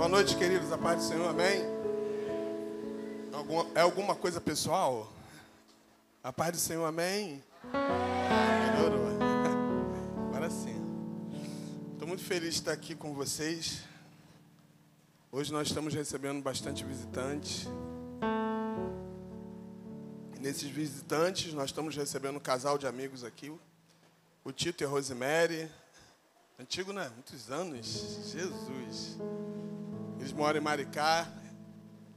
Boa noite, queridos. A paz do Senhor, amém? Alguma, é alguma coisa pessoal? A paz do Senhor, amém? Melhorou. Agora sim. Estou muito feliz de estar aqui com vocês. Hoje nós estamos recebendo bastante visitantes. Nesses visitantes, nós estamos recebendo um casal de amigos aqui. O Tito e a Rosemary. Antigo, né? Muitos anos. Jesus. Eles moram em Maricá.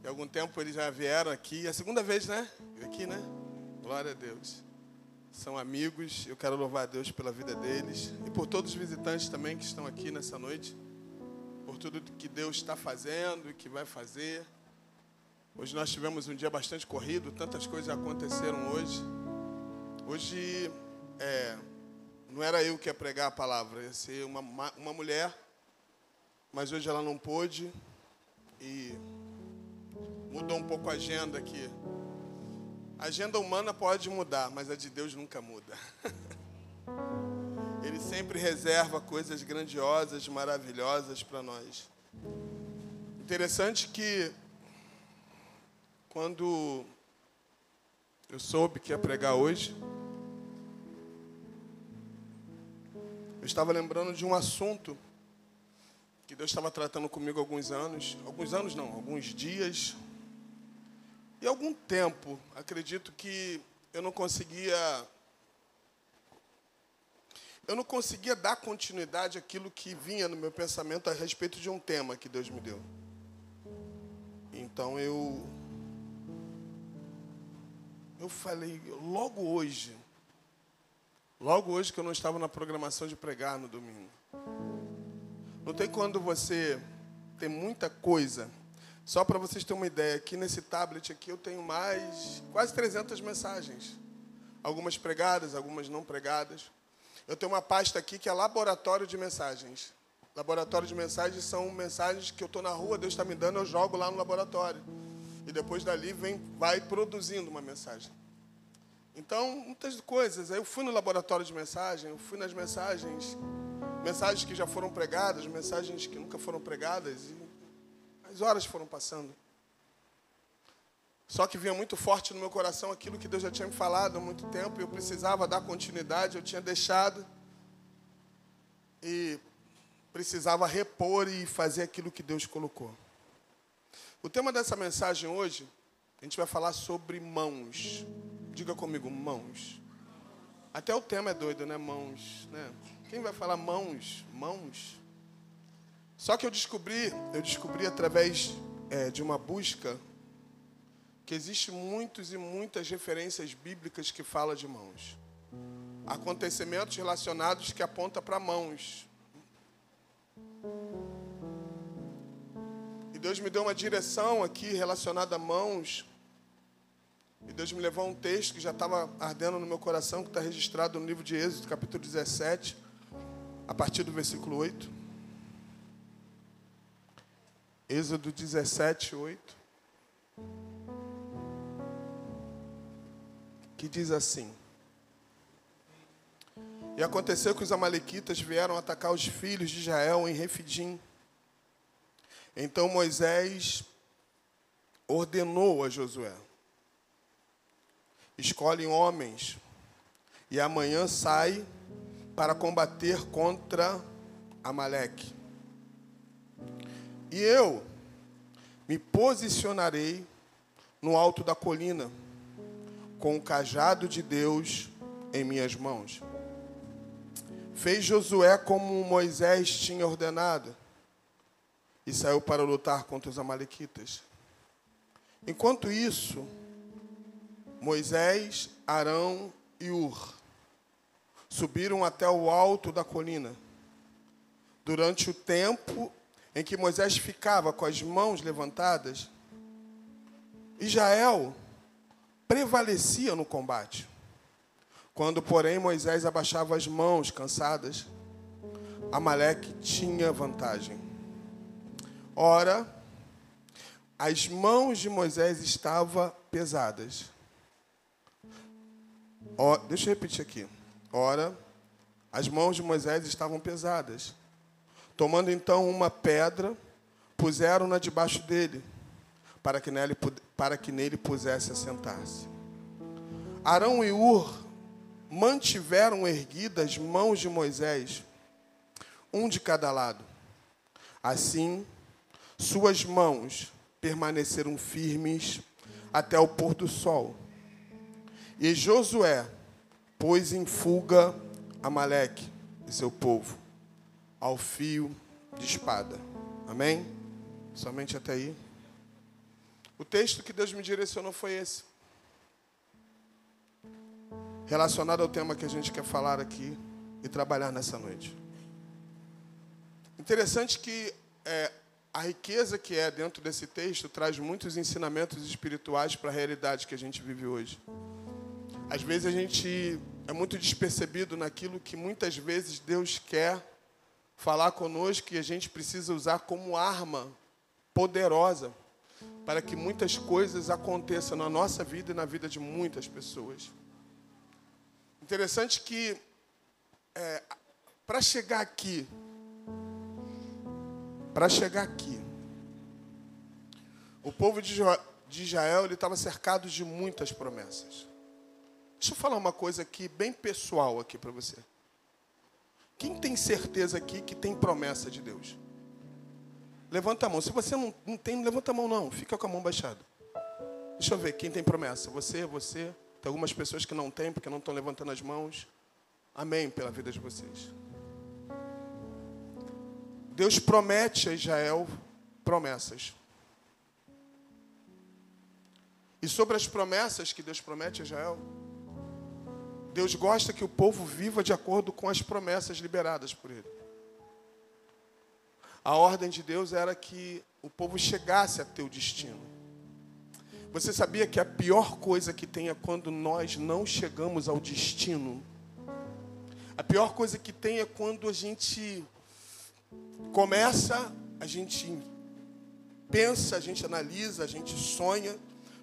E algum tempo eles já vieram aqui. É a segunda vez, né? Aqui, né? Glória a Deus. São amigos. Eu quero louvar a Deus pela vida deles. E por todos os visitantes também que estão aqui nessa noite. Por tudo que Deus está fazendo e que vai fazer. Hoje nós tivemos um dia bastante corrido. Tantas coisas aconteceram hoje. Hoje, é, não era eu que ia pregar a palavra. Ia ser uma, uma mulher. Mas hoje ela não pôde e mudou um pouco a agenda aqui. A agenda humana pode mudar, mas a de Deus nunca muda. Ele sempre reserva coisas grandiosas, maravilhosas para nós. Interessante que quando eu soube que ia pregar hoje, eu estava lembrando de um assunto que Deus estava tratando comigo alguns anos, alguns anos não, alguns dias. E algum tempo, acredito que eu não conseguia eu não conseguia dar continuidade àquilo que vinha no meu pensamento a respeito de um tema que Deus me deu. Então eu eu falei logo hoje, logo hoje que eu não estava na programação de pregar no domingo. Não tem quando você tem muita coisa. Só para vocês terem uma ideia, aqui nesse tablet aqui eu tenho mais quase 300 mensagens. Algumas pregadas, algumas não pregadas. Eu tenho uma pasta aqui que é laboratório de mensagens. Laboratório de mensagens são mensagens que eu estou na rua, Deus está me dando, eu jogo lá no laboratório. E depois dali vem, vai produzindo uma mensagem. Então, muitas coisas. Aí eu fui no laboratório de mensagem, eu fui nas mensagens mensagens que já foram pregadas, mensagens que nunca foram pregadas, e as horas foram passando. Só que vinha muito forte no meu coração aquilo que Deus já tinha me falado há muito tempo, e eu precisava dar continuidade, eu tinha deixado, e precisava repor e fazer aquilo que Deus colocou. O tema dessa mensagem hoje, a gente vai falar sobre mãos. Diga comigo, mãos. Até o tema é doido, né? Mãos, né? Quem vai falar mãos? Mãos. Só que eu descobri, eu descobri através é, de uma busca que existe muitos e muitas referências bíblicas que falam de mãos. Acontecimentos relacionados que apontam para mãos. E Deus me deu uma direção aqui relacionada a mãos. E Deus me levou a um texto que já estava ardendo no meu coração, que está registrado no livro de Êxodo, capítulo 17 a partir do versículo 8. Êxodo 17, 8. Que diz assim: E aconteceu que os Amalequitas vieram atacar os filhos de Israel em Refidim. Então Moisés ordenou a Josué: Escolhem homens, e amanhã sai para combater contra Amaleque. E eu me posicionarei no alto da colina, com o cajado de Deus em minhas mãos. Fez Josué como Moisés tinha ordenado e saiu para lutar contra os Amalequitas. Enquanto isso, Moisés, Arão e Ur subiram até o alto da colina. Durante o tempo em que Moisés ficava com as mãos levantadas, Israel prevalecia no combate. Quando, porém, Moisés abaixava as mãos cansadas, Amaleque tinha vantagem. Ora, as mãos de Moisés estavam pesadas. Ó, deixa eu repetir aqui. Ora, as mãos de Moisés estavam pesadas. Tomando então uma pedra, puseram-na debaixo dele, para que nele, para que nele pusesse assentar-se. Arão e Ur mantiveram erguidas as mãos de Moisés, um de cada lado. Assim, suas mãos permaneceram firmes até o pôr do sol. E Josué pôs em fuga Amaleque e seu povo ao fio de espada. Amém? Somente até aí. O texto que Deus me direcionou foi esse. Relacionado ao tema que a gente quer falar aqui e trabalhar nessa noite. Interessante que é, a riqueza que é dentro desse texto traz muitos ensinamentos espirituais para a realidade que a gente vive hoje. Às vezes a gente é muito despercebido naquilo que muitas vezes Deus quer falar conosco e a gente precisa usar como arma poderosa para que muitas coisas aconteçam na nossa vida e na vida de muitas pessoas. Interessante que é, para chegar aqui para chegar aqui. O povo de Israel estava cercado de muitas promessas. Deixa eu falar uma coisa aqui bem pessoal aqui para você. Quem tem certeza aqui que tem promessa de Deus? Levanta a mão. Se você não, não tem, não levanta a mão não. Fica com a mão baixada. Deixa eu ver quem tem promessa. Você, você. Tem algumas pessoas que não têm porque não estão levantando as mãos. Amém pela vida de vocês. Deus promete a Israel promessas. E sobre as promessas que Deus promete a Israel, Deus gosta que o povo viva de acordo com as promessas liberadas por Ele. A ordem de Deus era que o povo chegasse a ter o destino. Você sabia que a pior coisa que tem é quando nós não chegamos ao destino? A pior coisa que tem é quando a gente começa, a gente pensa, a gente analisa, a gente sonha,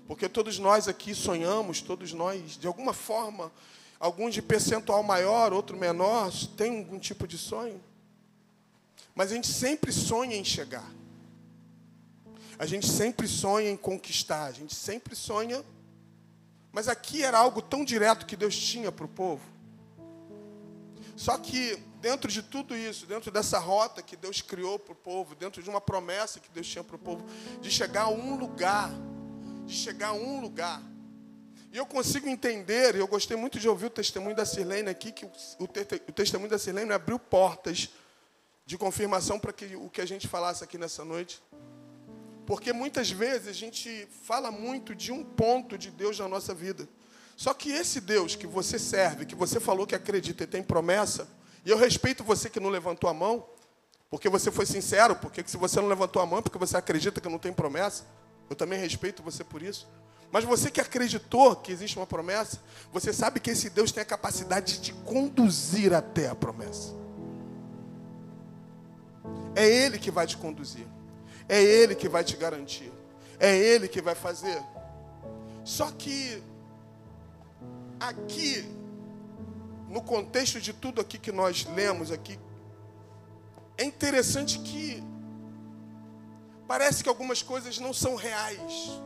porque todos nós aqui sonhamos, todos nós, de alguma forma, alguns de percentual maior, outro menor, tem algum tipo de sonho. Mas a gente sempre sonha em chegar. A gente sempre sonha em conquistar, a gente sempre sonha. Mas aqui era algo tão direto que Deus tinha para o povo. Só que dentro de tudo isso, dentro dessa rota que Deus criou para o povo, dentro de uma promessa que Deus tinha para o povo, de chegar a um lugar, de chegar a um lugar. E eu consigo entender, e eu gostei muito de ouvir o testemunho da Sirlene aqui, que o, o, o testemunho da Sirlene abriu portas de confirmação para que o que a gente falasse aqui nessa noite. Porque muitas vezes a gente fala muito de um ponto de Deus na nossa vida. Só que esse Deus que você serve, que você falou que acredita e tem promessa, e eu respeito você que não levantou a mão, porque você foi sincero, porque se você não levantou a mão, é porque você acredita que não tem promessa. Eu também respeito você por isso. Mas você que acreditou que existe uma promessa, você sabe que esse Deus tem a capacidade de conduzir até a promessa. É Ele que vai te conduzir. É Ele que vai te garantir. É Ele que vai fazer. Só que aqui, no contexto de tudo aqui que nós lemos aqui, é interessante que parece que algumas coisas não são reais.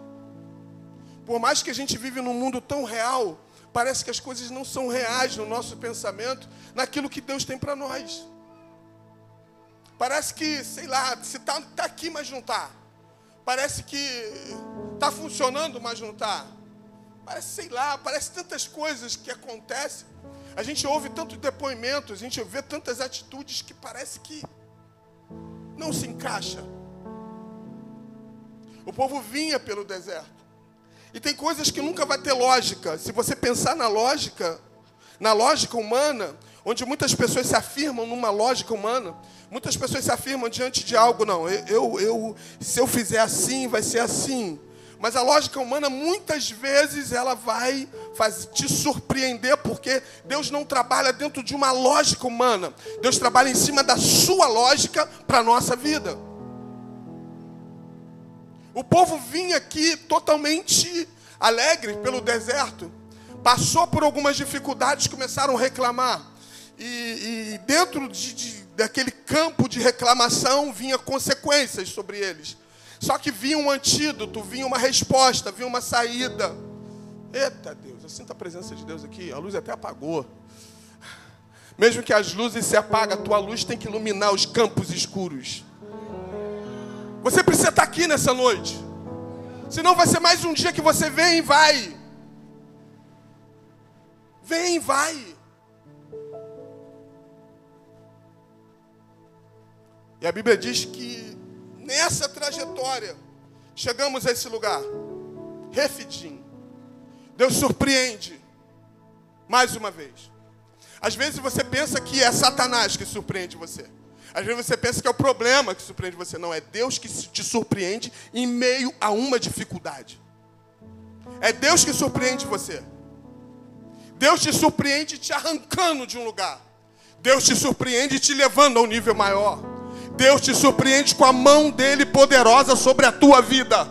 Por mais que a gente vive num mundo tão real, parece que as coisas não são reais no nosso pensamento, naquilo que Deus tem para nós. Parece que, sei lá, se está tá aqui, mas não está. Parece que está funcionando, mas não está. Parece, sei lá, parece tantas coisas que acontecem. A gente ouve tantos depoimentos, a gente vê tantas atitudes que parece que não se encaixa. O povo vinha pelo deserto. E tem coisas que nunca vai ter lógica. Se você pensar na lógica, na lógica humana, onde muitas pessoas se afirmam numa lógica humana, muitas pessoas se afirmam diante de algo, não, eu, eu se eu fizer assim, vai ser assim. Mas a lógica humana muitas vezes ela vai te surpreender porque Deus não trabalha dentro de uma lógica humana. Deus trabalha em cima da sua lógica para a nossa vida. O povo vinha aqui totalmente alegre pelo deserto. Passou por algumas dificuldades, começaram a reclamar. e, e dentro de, de, daquele campo de reclamação vinha consequências sobre eles. Só que vinha um antídoto, vinha uma resposta, vinha uma saída. Eita Deus, eu sinto a presença de Deus aqui. A luz até apagou. Mesmo que as luzes se apagam, a tua luz tem que iluminar os campos escuros. Você precisa estar aqui nessa noite. Senão vai ser mais um dia que você vem e vai. Vem e vai. E a Bíblia diz que nessa trajetória chegamos a esse lugar. Refidim. Deus surpreende mais uma vez. Às vezes você pensa que é Satanás que surpreende você. Às vezes você pensa que é o problema que surpreende você. Não, é Deus que te surpreende em meio a uma dificuldade. É Deus que surpreende você. Deus te surpreende te arrancando de um lugar. Deus te surpreende te levando a um nível maior. Deus te surpreende com a mão dele poderosa sobre a tua vida.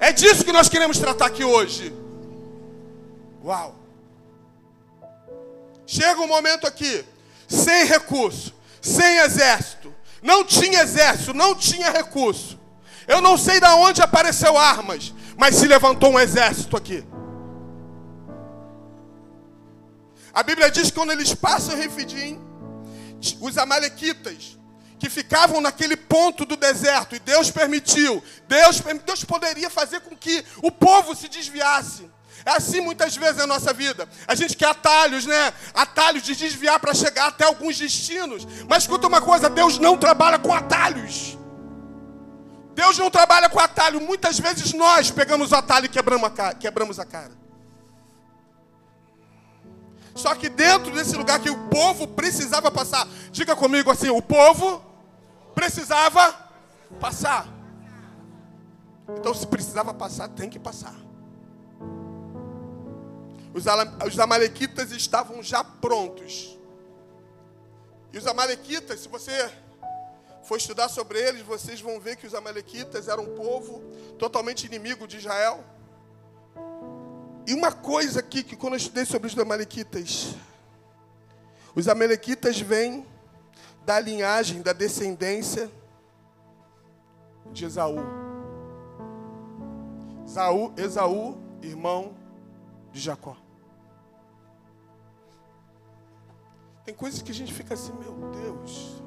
É disso que nós queremos tratar aqui hoje. Uau! Chega um momento aqui, sem recurso, sem exército. Não tinha exército, não tinha recurso. Eu não sei de onde apareceu armas, mas se levantou um exército aqui. A Bíblia diz que quando eles passam em Refidim, os amalequitas que ficavam naquele ponto do deserto, e Deus permitiu, Deus, Deus poderia fazer com que o povo se desviasse. É assim muitas vezes na nossa vida. A gente quer atalhos, né? Atalhos de desviar para chegar até alguns destinos. Mas escuta uma coisa: Deus não trabalha com atalhos. Deus não trabalha com atalho. Muitas vezes nós pegamos o atalho e quebramos a cara. Quebramos a cara. Só que dentro desse lugar que o povo precisava passar, diga comigo assim: o povo precisava passar. Então, se precisava passar, tem que passar. Os amalequitas estavam já prontos. E os amalequitas, se você for estudar sobre eles, vocês vão ver que os amalequitas eram um povo totalmente inimigo de Israel. E uma coisa aqui que quando eu estudei sobre os amalequitas, os amalequitas vêm da linhagem, da descendência de Esaú. Esaú, Esaú irmão de Jacó. Tem coisas que a gente fica assim, meu Deus.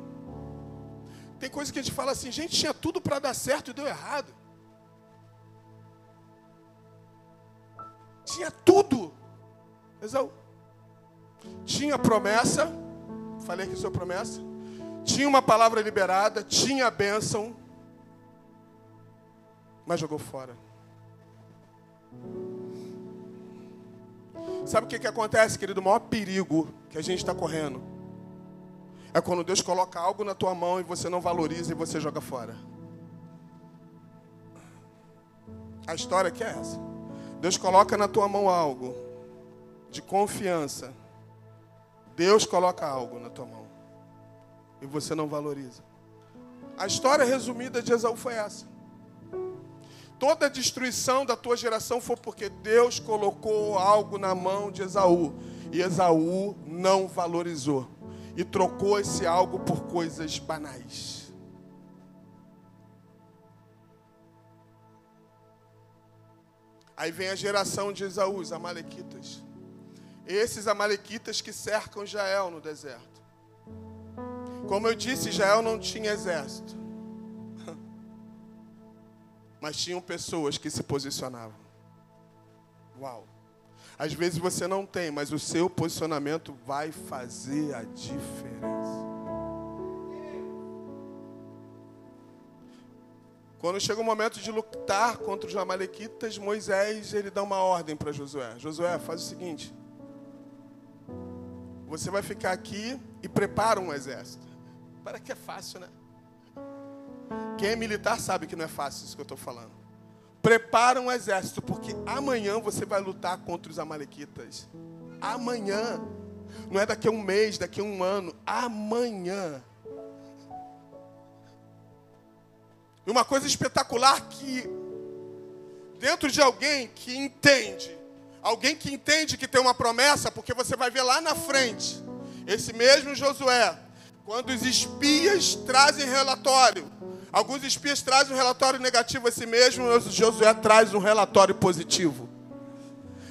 Tem coisas que a gente fala assim, gente, tinha tudo para dar certo e deu errado. Tinha tudo. Esaú. Tinha promessa, falei aqui sobre promessa. Tinha uma palavra liberada, tinha a bênção, mas jogou fora. Sabe o que, que acontece, querido? O maior perigo que a gente está correndo é quando Deus coloca algo na tua mão e você não valoriza e você joga fora. A história aqui é essa. Deus coloca na tua mão algo de confiança. Deus coloca algo na tua mão e você não valoriza. A história resumida de Esaú foi essa toda a destruição da tua geração foi porque Deus colocou algo na mão de Esaú. E Esaú não valorizou. E trocou esse algo por coisas banais. Aí vem a geração de Esaú, os amalequitas. Esses amalequitas que cercam Jael no deserto. Como eu disse, Jael não tinha exército mas tinham pessoas que se posicionavam. Uau! Às vezes você não tem, mas o seu posicionamento vai fazer a diferença. Quando chega o momento de lutar contra os amalequitas, Moisés ele dá uma ordem para Josué. Josué, faz o seguinte: você vai ficar aqui e prepara um exército. Para que é fácil, né? Quem é militar sabe que não é fácil isso que eu estou falando. Prepara um exército, porque amanhã você vai lutar contra os amalequitas. Amanhã. Não é daqui a um mês, daqui a um ano. Amanhã. E uma coisa espetacular que dentro de alguém que entende, alguém que entende que tem uma promessa, porque você vai ver lá na frente Esse mesmo Josué, quando os espias trazem relatório, alguns espias trazem um relatório negativo, esse mesmo Josué traz um relatório positivo.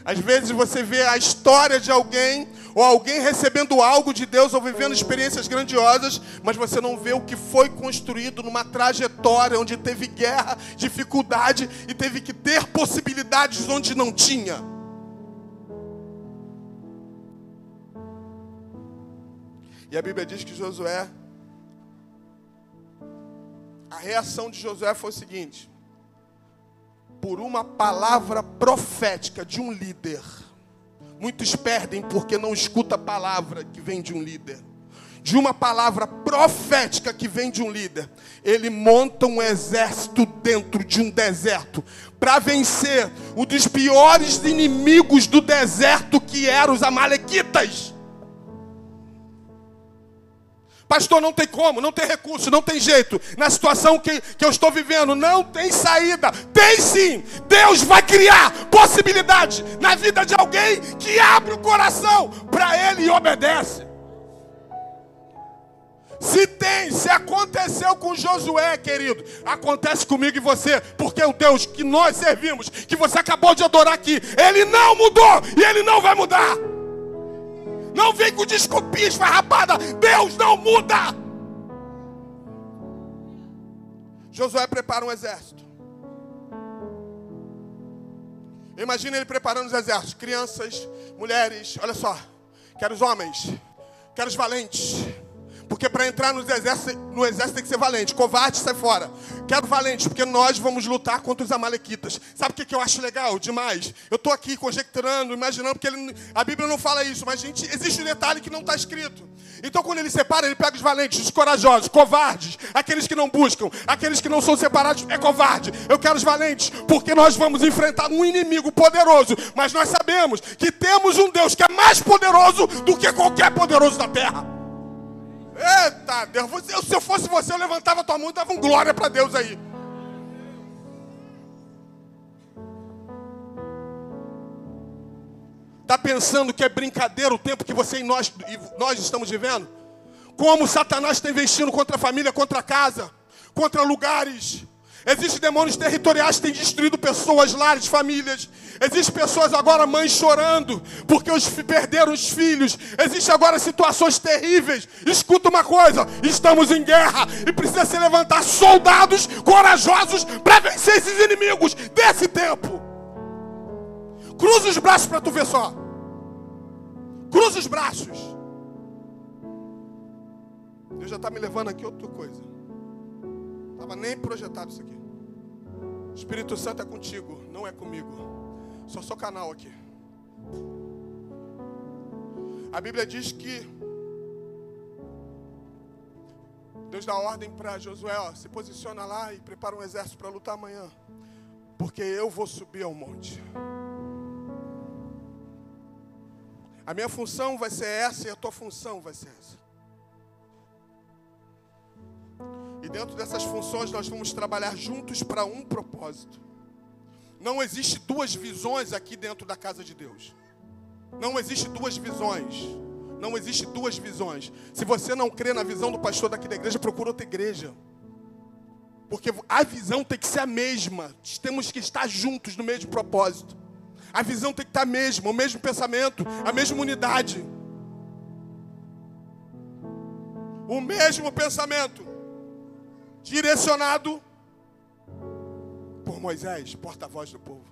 Às vezes você vê a história de alguém, ou alguém recebendo algo de Deus, ou vivendo experiências grandiosas, mas você não vê o que foi construído numa trajetória onde teve guerra, dificuldade e teve que ter possibilidades onde não tinha. E a Bíblia diz que Josué, a reação de Josué foi o seguinte: por uma palavra profética de um líder. Muitos perdem porque não escuta a palavra que vem de um líder. De uma palavra profética que vem de um líder. Ele monta um exército dentro de um deserto para vencer um dos piores inimigos do deserto que eram os amalequitas. Pastor, não tem como, não tem recurso, não tem jeito. Na situação que, que eu estou vivendo, não tem saída. Tem sim. Deus vai criar possibilidade na vida de alguém que abre o coração para Ele e obedece. Se tem, se aconteceu com Josué, querido, acontece comigo e você, porque o Deus que nós servimos, que você acabou de adorar aqui, Ele não mudou e Ele não vai mudar. Não vem com desculpinha esfarrapada. Deus não muda. Josué prepara um exército. Imagina ele preparando os exércitos. Crianças, mulheres, olha só. Quero os homens. Quero os valentes porque para entrar no exército, no exército tem que ser valente. Covarde, sai fora. Quero valente, porque nós vamos lutar contra os amalequitas. Sabe o que, eu acho legal demais? Eu estou aqui conjecturando, imaginando, porque ele, a Bíblia não fala isso, mas gente, existe um detalhe que não está escrito. Então, quando ele separa, ele pega os valentes, os corajosos, covardes, aqueles que não buscam, aqueles que não são separados, é covarde. Eu quero os valentes, porque nós vamos enfrentar um inimigo poderoso, mas nós sabemos que temos um Deus que é mais poderoso do que qualquer poderoso da terra. Eita Deus, você, se eu fosse você, eu levantava tua mão e dava um glória para Deus aí. Está pensando que é brincadeira o tempo que você e nós, e nós estamos vivendo? Como Satanás está investindo contra a família, contra a casa, contra lugares. Existem demônios territoriais que têm destruído pessoas, lares, famílias. Existem pessoas agora, mães chorando, porque os, perderam os filhos. Existem agora situações terríveis. Escuta uma coisa: estamos em guerra e precisa se levantar soldados corajosos para vencer esses inimigos desse tempo. Cruza os braços para tu ver só. Cruza os braços. Deus já está me levando aqui outra coisa. Estava nem projetado isso aqui. O Espírito Santo é contigo, não é comigo. Só sou canal aqui. A Bíblia diz que Deus dá ordem para Josué, ó, se posiciona lá e prepara um exército para lutar amanhã. Porque eu vou subir ao monte. A minha função vai ser essa e a tua função vai ser essa. Dentro dessas funções nós vamos trabalhar juntos para um propósito. Não existe duas visões aqui dentro da casa de Deus. Não existe duas visões. Não existe duas visões. Se você não crê na visão do pastor daqui da igreja, procura outra igreja. Porque a visão tem que ser a mesma. Temos que estar juntos no mesmo propósito. A visão tem que estar a mesma, o mesmo pensamento, a mesma unidade. O mesmo pensamento direcionado por Moisés, porta-voz do povo.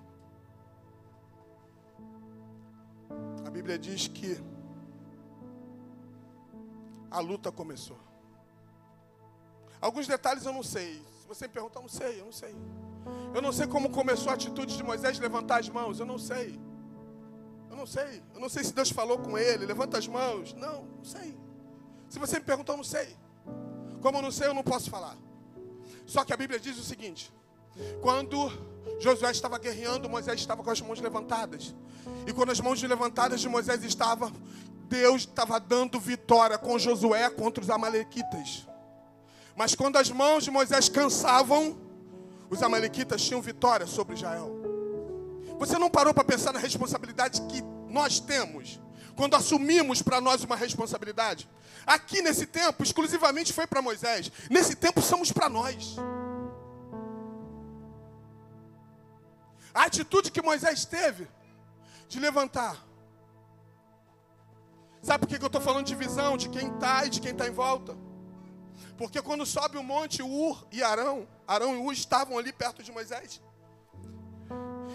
A Bíblia diz que a luta começou. Alguns detalhes eu não sei. Se você me perguntar, eu não sei, eu não sei. Eu não sei como começou a atitude de Moisés de levantar as mãos, eu não sei. Eu não sei. Eu não sei se Deus falou com ele, levanta as mãos. Não, não sei. Se você me perguntar, eu não sei. Como eu não sei, eu não posso falar. Só que a Bíblia diz o seguinte: quando Josué estava guerreando, Moisés estava com as mãos levantadas. E quando as mãos levantadas de Moisés estavam, Deus estava dando vitória com Josué contra os amalequitas. Mas quando as mãos de Moisés cansavam, os amalequitas tinham vitória sobre Israel. Você não parou para pensar na responsabilidade que nós temos quando assumimos para nós uma responsabilidade. Aqui nesse tempo, exclusivamente foi para Moisés. Nesse tempo somos para nós. A atitude que Moisés teve de levantar. Sabe por que eu estou falando de visão, de quem está e de quem está em volta? Porque quando sobe o monte, Ur e Arão, Arão e Ur estavam ali perto de Moisés.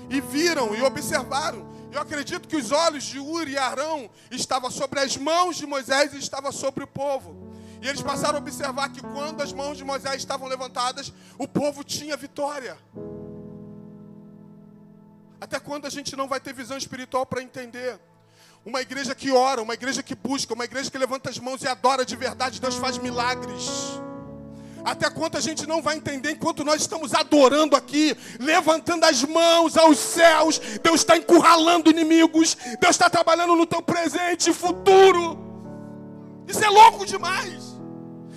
E viram e observaram. Eu acredito que os olhos de Ur e Arão estavam sobre as mãos de Moisés e estavam sobre o povo. E eles passaram a observar que quando as mãos de Moisés estavam levantadas, o povo tinha vitória. Até quando a gente não vai ter visão espiritual para entender? Uma igreja que ora, uma igreja que busca, uma igreja que levanta as mãos e adora de verdade, Deus faz milagres. Até quanto a gente não vai entender enquanto nós estamos adorando aqui, levantando as mãos aos céus, Deus está encurralando inimigos, Deus está trabalhando no teu presente e futuro. Isso é louco demais.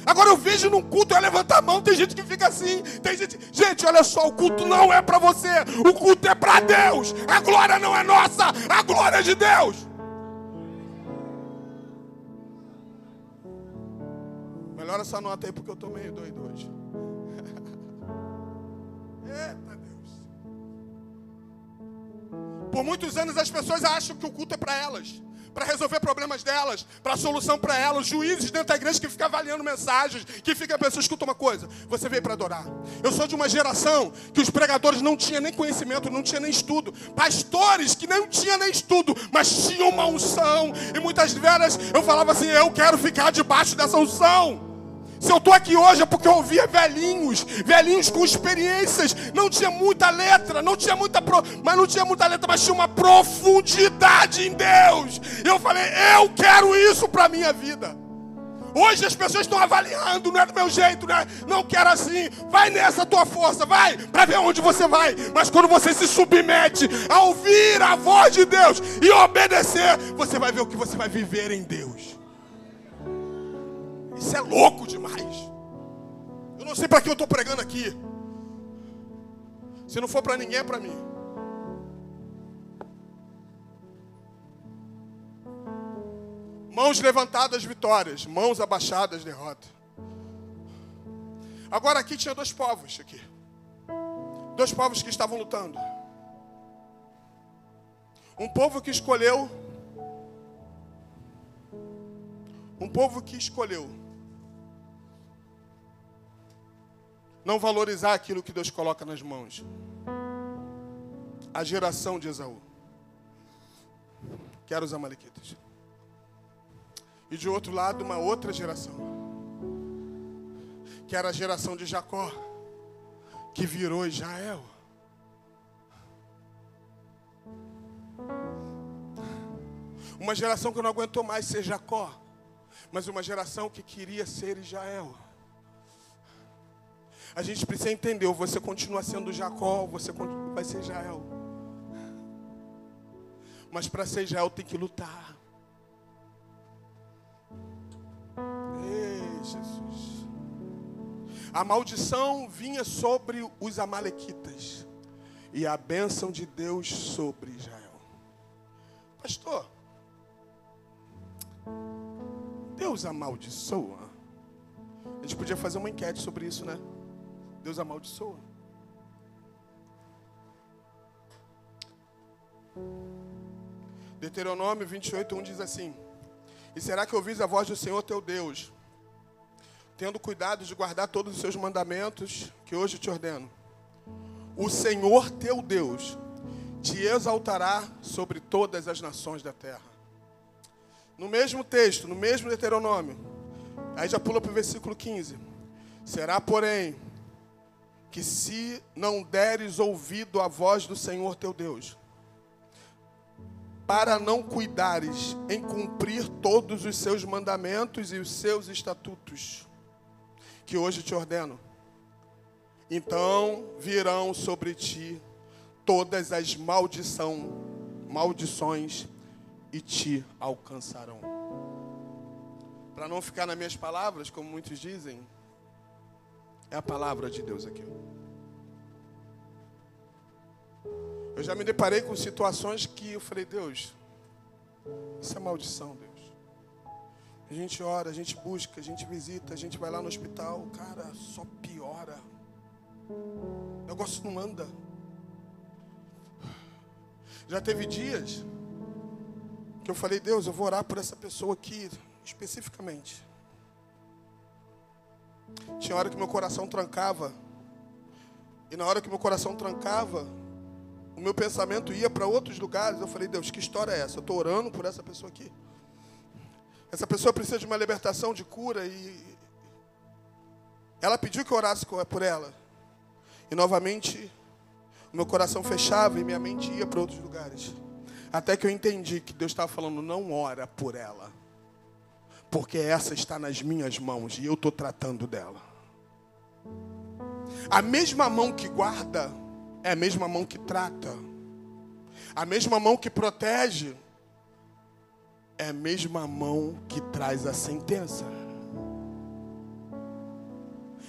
Agora eu vejo num culto é levantar a mão, tem gente que fica assim, tem gente, gente, olha só, o culto não é para você, o culto é para Deus. A glória não é nossa, a glória é de Deus. Melhora essa nota aí porque eu estou meio doido hoje. Eita Deus. Por muitos anos as pessoas acham que o culto é para elas para resolver problemas delas, para solução para elas, juízes dentro da igreja que ficam avaliando mensagens, que fica pensando, escuta uma coisa, você veio para adorar. Eu sou de uma geração que os pregadores não tinham nem conhecimento, não tinham nem estudo, pastores que não tinham nem estudo, mas tinham uma unção, e muitas vezes eu falava assim, eu quero ficar debaixo dessa unção. Se eu estou aqui hoje é porque eu ouvia velhinhos, velhinhos com experiências. Não tinha muita letra, não tinha muita, pro... mas não tinha muita letra, mas tinha uma profundidade em Deus. Eu falei, eu quero isso para minha vida. Hoje as pessoas estão avaliando, não é do meu jeito, né? não quero assim. Vai nessa tua força, vai, para ver onde você vai. Mas quando você se submete a ouvir a voz de Deus e obedecer, você vai ver o que você vai viver em Deus. Isso é louco demais. Eu não sei para que eu estou pregando aqui. Se não for para ninguém, é para mim. Mãos levantadas, vitórias. Mãos abaixadas, derrota. Agora aqui tinha dois povos aqui. Dois povos que estavam lutando. Um povo que escolheu. Um povo que escolheu não valorizar aquilo que Deus coloca nas mãos. A geração de Esaú, que era os Amalequitas. E de outro lado, uma outra geração, que era a geração de Jacó, que virou Israel. Uma geração que não aguentou mais ser Jacó, mas uma geração que queria ser Israel. A gente precisa entender, você continua sendo Jacó, você vai ser Israel. Mas para ser Israel tem que lutar. Ei, Jesus. A maldição vinha sobre os amalequitas e a bênção de Deus sobre Israel. Pastor, Deus amaldiçoa? A gente podia fazer uma enquete sobre isso, né? Deus amaldiçoa. Deuteronômio 28, 1 diz assim: E será que ouvis a voz do Senhor teu Deus, tendo cuidado de guardar todos os seus mandamentos que hoje te ordeno? O Senhor teu Deus te exaltará sobre todas as nações da terra. No mesmo texto, no mesmo Deuteronômio, aí já pula para o versículo 15: Será, porém, que se não deres ouvido à voz do Senhor teu Deus, para não cuidares em cumprir todos os seus mandamentos e os seus estatutos, que hoje te ordeno, então virão sobre ti todas as maldição, maldições e te alcançarão. Para não ficar nas minhas palavras, como muitos dizem, é a palavra de Deus aqui. Eu já me deparei com situações que eu falei, Deus, Isso é maldição, Deus. A gente ora, a gente busca, a gente visita, a gente vai lá no hospital, cara, só piora. O negócio não anda. Já teve dias que eu falei, Deus, eu vou orar por essa pessoa aqui, especificamente. Tinha hora que meu coração trancava. E na hora que meu coração trancava, o meu pensamento ia para outros lugares. Eu falei, Deus, que história é essa? Eu estou orando por essa pessoa aqui. Essa pessoa precisa de uma libertação, de cura. E ela pediu que eu orasse por ela. E novamente, o meu coração fechava e minha mente ia para outros lugares. Até que eu entendi que Deus estava falando, não ora por ela. Porque essa está nas minhas mãos e eu estou tratando dela. A mesma mão que guarda é a mesma mão que trata. A mesma mão que protege é a mesma mão que traz a sentença.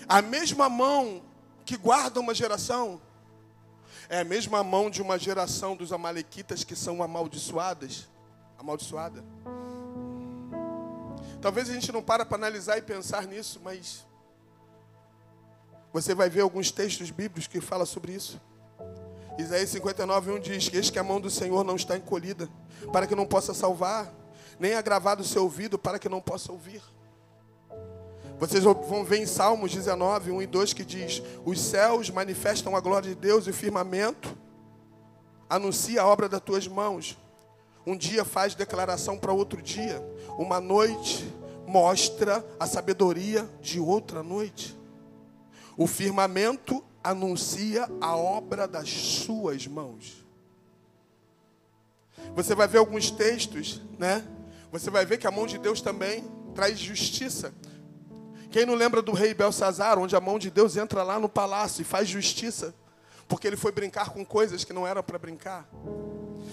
A mesma mão que guarda uma geração é a mesma mão de uma geração dos amalequitas que são amaldiçoadas, amaldiçoada. Talvez a gente não para para analisar e pensar nisso, mas você vai ver alguns textos bíblicos que falam sobre isso. Isaías 59, 1 diz eis que a mão do Senhor não está encolhida, para que não possa salvar, nem agravado o seu ouvido, para que não possa ouvir. Vocês vão ver em Salmos 19, 1 e 2 que diz: Os céus manifestam a glória de Deus e o firmamento anuncia a obra das tuas mãos. Um dia faz declaração para outro dia, uma noite mostra a sabedoria de outra noite. O firmamento anuncia a obra das suas mãos. Você vai ver alguns textos, né? Você vai ver que a mão de Deus também traz justiça. Quem não lembra do rei Belsazar, onde a mão de Deus entra lá no palácio e faz justiça, porque ele foi brincar com coisas que não eram para brincar?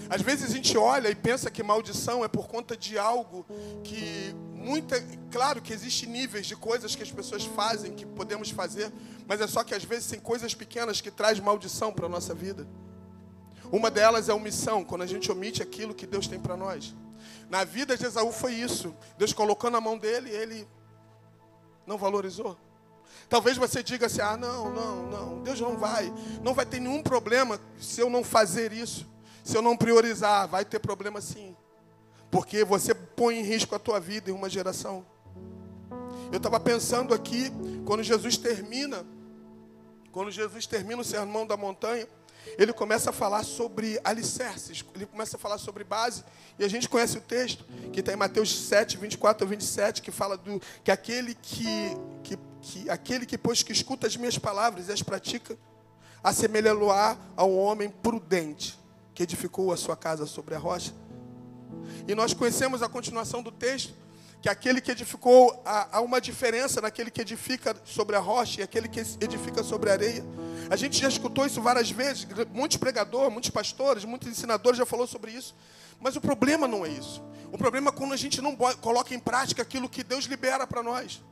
Às vezes a gente olha e pensa que maldição é por conta de algo que muita, claro que existe níveis de coisas que as pessoas fazem que podemos fazer, mas é só que às vezes tem coisas pequenas que traz maldição para nossa vida. Uma delas é omissão, quando a gente omite aquilo que Deus tem para nós. Na vida de Esaú foi isso. Deus colocou na mão dele, ele não valorizou. Talvez você diga assim: ah, não, não, não, Deus não vai, não vai ter nenhum problema se eu não fazer isso, se eu não priorizar, vai ter problema sim, porque você põe em risco a tua vida em uma geração. Eu estava pensando aqui, quando Jesus termina, quando Jesus termina o sermão da montanha, ele começa a falar sobre alicerces, ele começa a falar sobre base, e a gente conhece o texto, que está em Mateus 7, 24 a 27, que fala do que aquele que, que, que aquele que, pois que escuta as minhas palavras e as pratica, assemelha-lo a um homem prudente, que edificou a sua casa sobre a rocha. E nós conhecemos a continuação do texto, que aquele que edificou, há, uma diferença naquele que edifica sobre a rocha e aquele que edifica sobre a areia. A gente já escutou isso várias vezes, muitos pregadores, muitos pastores, muitos ensinadores já falou sobre isso. Mas o problema não é isso. O problema é quando a gente não coloca em prática aquilo que Deus libera para nós.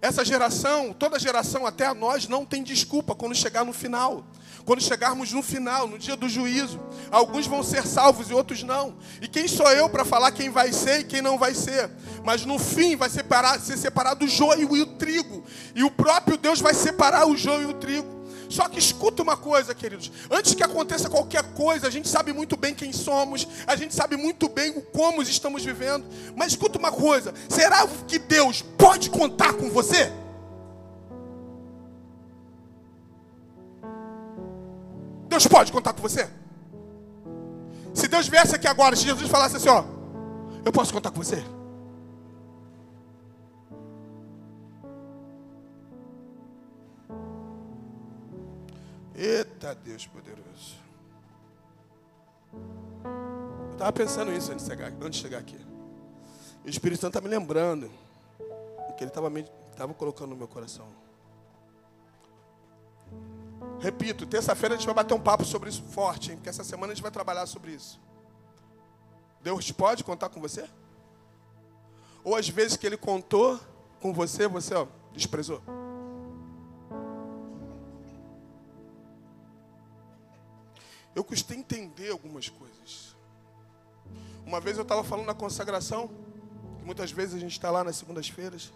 Essa geração, toda geração até a nós, não tem desculpa quando chegar no final. Quando chegarmos no final, no dia do juízo, alguns vão ser salvos e outros não. E quem sou eu para falar quem vai ser e quem não vai ser? Mas no fim vai separar, ser separado o joio e o trigo. E o próprio Deus vai separar o joio e o trigo. Só que escuta uma coisa, queridos. Antes que aconteça qualquer coisa, a gente sabe muito bem quem somos, a gente sabe muito bem como estamos vivendo. Mas escuta uma coisa: será que Deus pode contar com você? Deus pode contar com você? Se Deus viesse aqui agora, se Jesus falasse assim, ó, eu posso contar com você? Eita Deus poderoso. Eu estava pensando isso antes de, chegar, antes de chegar aqui. O Espírito Santo está me lembrando que ele estava colocando no meu coração. Repito, terça-feira a gente vai bater um papo sobre isso forte, hein? porque essa semana a gente vai trabalhar sobre isso. Deus pode contar com você? Ou às vezes que ele contou com você, você ó, desprezou? Eu custei entender algumas coisas. Uma vez eu estava falando na consagração, que muitas vezes a gente está lá nas segundas-feiras.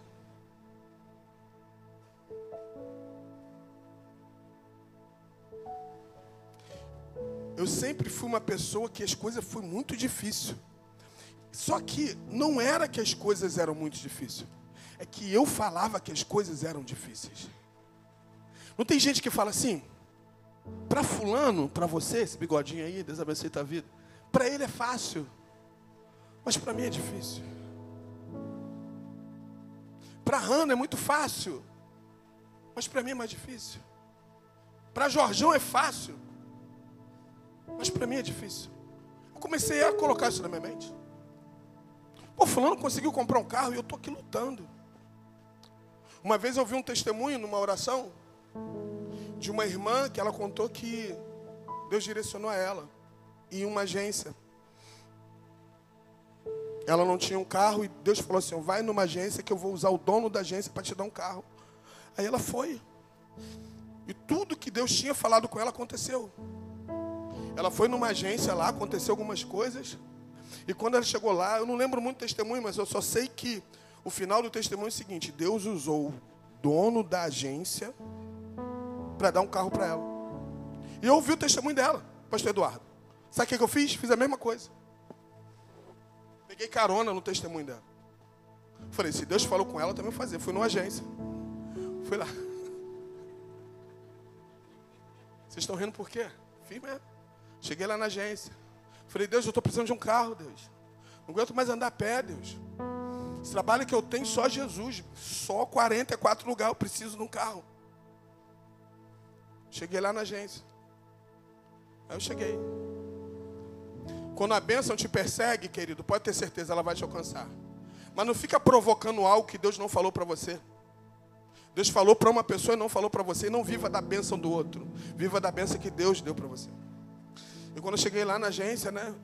Eu sempre fui uma pessoa que as coisas foi muito difícil. Só que não era que as coisas eram muito difíceis. É que eu falava que as coisas eram difíceis. Não tem gente que fala assim, para fulano, para você, esse bigodinho aí, Deus abençoe tua vida. Para ele é fácil, mas para mim é difícil. Para Hannah é muito fácil, mas para mim é mais difícil. Para Jorjão é fácil, mas para mim é difícil. Eu comecei a colocar isso na minha mente. Pô, fulano conseguiu comprar um carro e eu estou aqui lutando. Uma vez eu vi um testemunho numa oração de uma irmã que ela contou que Deus direcionou a ela em uma agência. Ela não tinha um carro e Deus falou assim: vai numa agência que eu vou usar o dono da agência para te dar um carro. Aí ela foi. E tudo que Deus tinha falado com ela aconteceu. Ela foi numa agência lá, aconteceu algumas coisas. E quando ela chegou lá, eu não lembro muito do testemunho, mas eu só sei que o final do testemunho é o seguinte: Deus usou o dono da agência para dar um carro para ela. E eu ouvi o testemunho dela, pastor Eduardo. Sabe o que eu fiz? Fiz a mesma coisa. Peguei carona no testemunho dela. Falei, se Deus falou com ela, também vou fazer. Fui numa agência. Fui lá. Vocês estão rindo por quê? Fiz mesmo. Cheguei lá na agência. Falei, Deus, eu estou precisando de um carro, Deus. Não aguento mais andar a pé, Deus. Esse trabalho que eu tenho, só Jesus. Só 44 lugares, eu preciso de um carro. Cheguei lá na agência. Aí eu cheguei. Quando a bênção te persegue, querido, pode ter certeza, ela vai te alcançar. Mas não fica provocando algo que Deus não falou para você. Deus falou para uma pessoa e não falou para você. E não viva da bênção do outro. Viva da bênção que Deus deu para você. E quando eu cheguei lá na agência, né?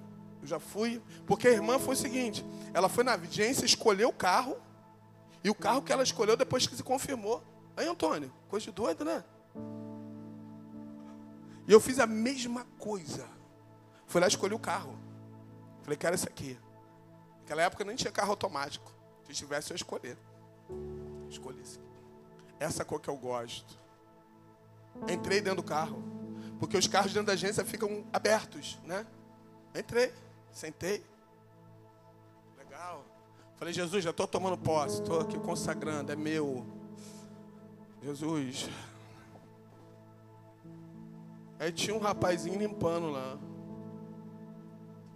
Eu já fui. Porque a irmã foi o seguinte: ela foi na agência, escolheu o carro. E o carro que ela escolheu depois que se confirmou. Aí, Antônio, coisa de doido, né? E eu fiz a mesma coisa. Fui lá e escolhi o carro. Falei, quero esse aqui. Naquela época nem tinha carro automático. Se tivesse, eu escolher. Escolhi esse. Essa cor que eu gosto. Entrei dentro do carro. Porque os carros dentro da agência ficam abertos, né? Entrei, sentei. Legal. Falei, Jesus, já estou tomando posse, estou aqui consagrando, é meu. Jesus, Aí tinha um rapazinho limpando lá.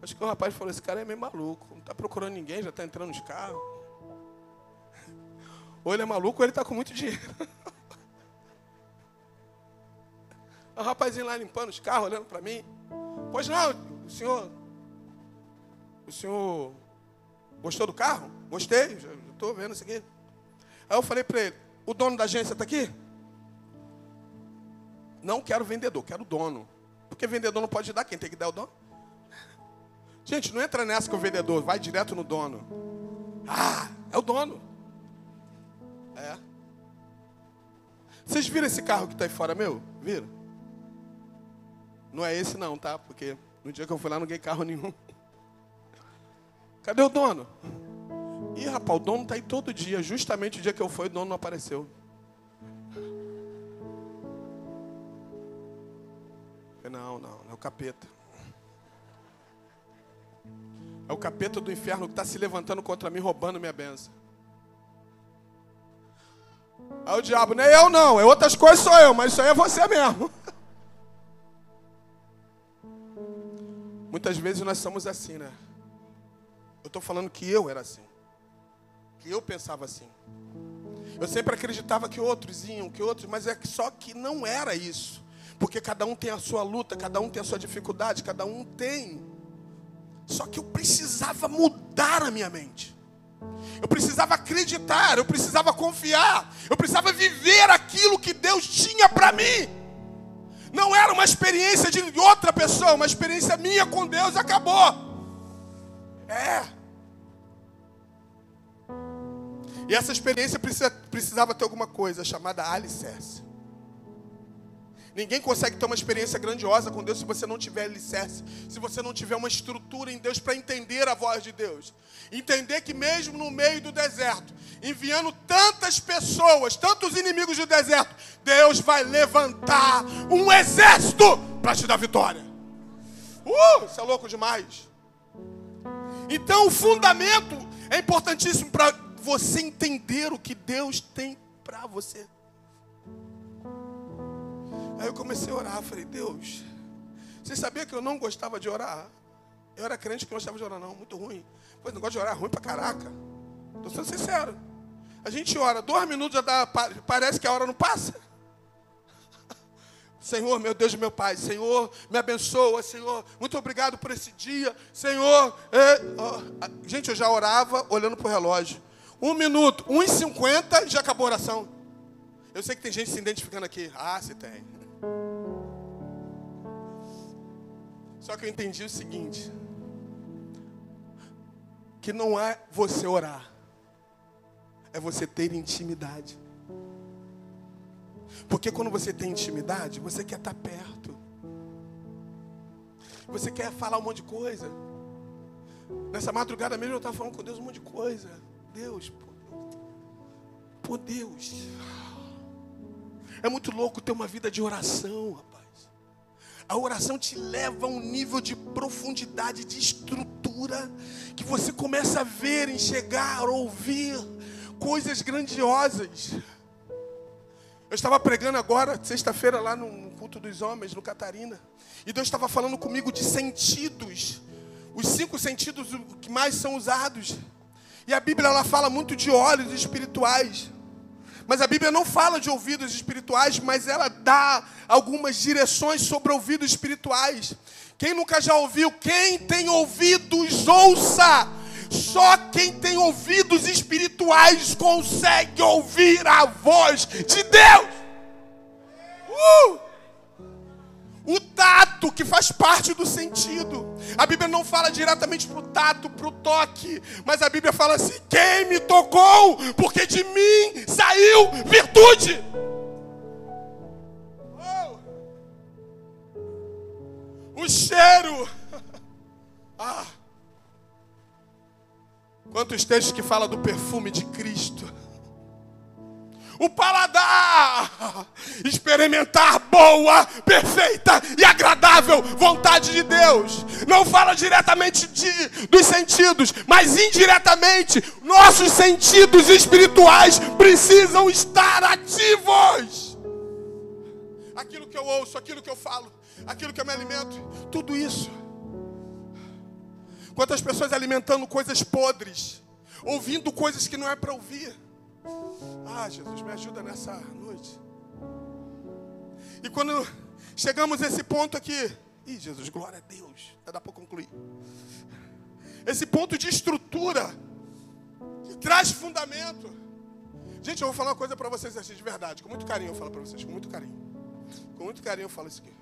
Acho que o rapaz falou: Esse cara é meio maluco. Não está procurando ninguém, já está entrando nos carros. Ou ele é maluco ou ele está com muito dinheiro. o rapazinho lá limpando os carros, olhando para mim. Pois não, o senhor. O senhor gostou do carro? Gostei, estou vendo isso aqui. Aí eu falei para ele: O dono da agência está aqui? Não quero vendedor, quero dono. Porque vendedor não pode dar, quem tem que dar é o dono. Gente, não entra nessa com o vendedor, vai direto no dono. Ah, é o dono. É. Vocês viram esse carro que está aí fora meu? Viram? Não é esse não, tá? Porque no dia que eu fui lá não ganhei carro nenhum. Cadê o dono? Ih, rapaz, o dono está aí todo dia. Justamente o dia que eu fui, o dono não apareceu. Não, não, é o capeta. É o capeta do inferno que está se levantando contra mim, roubando minha benção. Aí o diabo, nem eu não, é outras coisas sou eu, mas isso aí é você mesmo. Muitas vezes nós somos assim, né? Eu estou falando que eu era assim. Que eu pensava assim. Eu sempre acreditava que outros iam, que outros, mas é só que não era isso. Porque cada um tem a sua luta, cada um tem a sua dificuldade, cada um tem. Só que eu precisava mudar a minha mente. Eu precisava acreditar, eu precisava confiar, eu precisava viver aquilo que Deus tinha para mim. Não era uma experiência de outra pessoa, uma experiência minha com Deus acabou. É. E essa experiência precisava ter alguma coisa chamada alicerce. Ninguém consegue ter uma experiência grandiosa com Deus se você não tiver alicerce, se você não tiver uma estrutura em Deus para entender a voz de Deus. Entender que mesmo no meio do deserto, enviando tantas pessoas, tantos inimigos do deserto, Deus vai levantar um exército para te dar vitória. Uh, isso é louco demais. Então o fundamento é importantíssimo para você entender o que Deus tem para você. Aí eu comecei a orar, falei, Deus, você sabia que eu não gostava de orar? Eu era crente que não gostava de orar, não, muito ruim. Pois negócio de orar é ruim pra caraca. Estou sendo sincero. A gente ora, dois minutos já dá, parece que a hora não passa. Senhor, meu Deus e meu Pai, Senhor, me abençoa, Senhor, muito obrigado por esse dia, Senhor. É, gente, eu já orava olhando para o relógio. Um minuto, 1,50 e já acabou a oração. Eu sei que tem gente se identificando aqui. Ah, se tem. Só que eu entendi o seguinte: que não é você orar, é você ter intimidade. Porque quando você tem intimidade, você quer estar perto. Você quer falar um monte de coisa. Nessa madrugada mesmo eu estava falando com Deus um monte de coisa. Deus, por Deus. É muito louco ter uma vida de oração, rapaz. A oração te leva a um nível de profundidade, de estrutura, que você começa a ver, enxergar, ouvir coisas grandiosas. Eu estava pregando agora, sexta-feira, lá no culto dos homens, no Catarina, e Deus estava falando comigo de sentidos, os cinco sentidos que mais são usados. E a Bíblia ela fala muito de olhos espirituais. Mas a Bíblia não fala de ouvidos espirituais, mas ela dá algumas direções sobre ouvidos espirituais. Quem nunca já ouviu? Quem tem ouvidos, ouça. Só quem tem ouvidos espirituais consegue ouvir a voz de Deus. Uh! O tato que faz parte do sentido. A Bíblia não fala diretamente para o tato, para o toque, mas a Bíblia fala assim: quem me tocou, porque de mim saiu virtude. Oh. O cheiro. Ah. Quantos textos que fala do perfume de Cristo? O paladar, experimentar boa, perfeita e agradável vontade de Deus. Não fala diretamente de, dos sentidos, mas indiretamente, nossos sentidos espirituais precisam estar ativos. Aquilo que eu ouço, aquilo que eu falo, aquilo que eu me alimento, tudo isso. Quantas pessoas alimentando coisas podres, ouvindo coisas que não é para ouvir. Ah, Jesus, me ajuda nessa noite. E quando chegamos a esse ponto aqui, Ih, Jesus, glória a Deus. Já dá para concluir. Esse ponto de estrutura, que traz fundamento. Gente, eu vou falar uma coisa para vocês assim, de verdade, com muito carinho eu falo para vocês, com muito carinho. Com muito carinho eu falo isso aqui.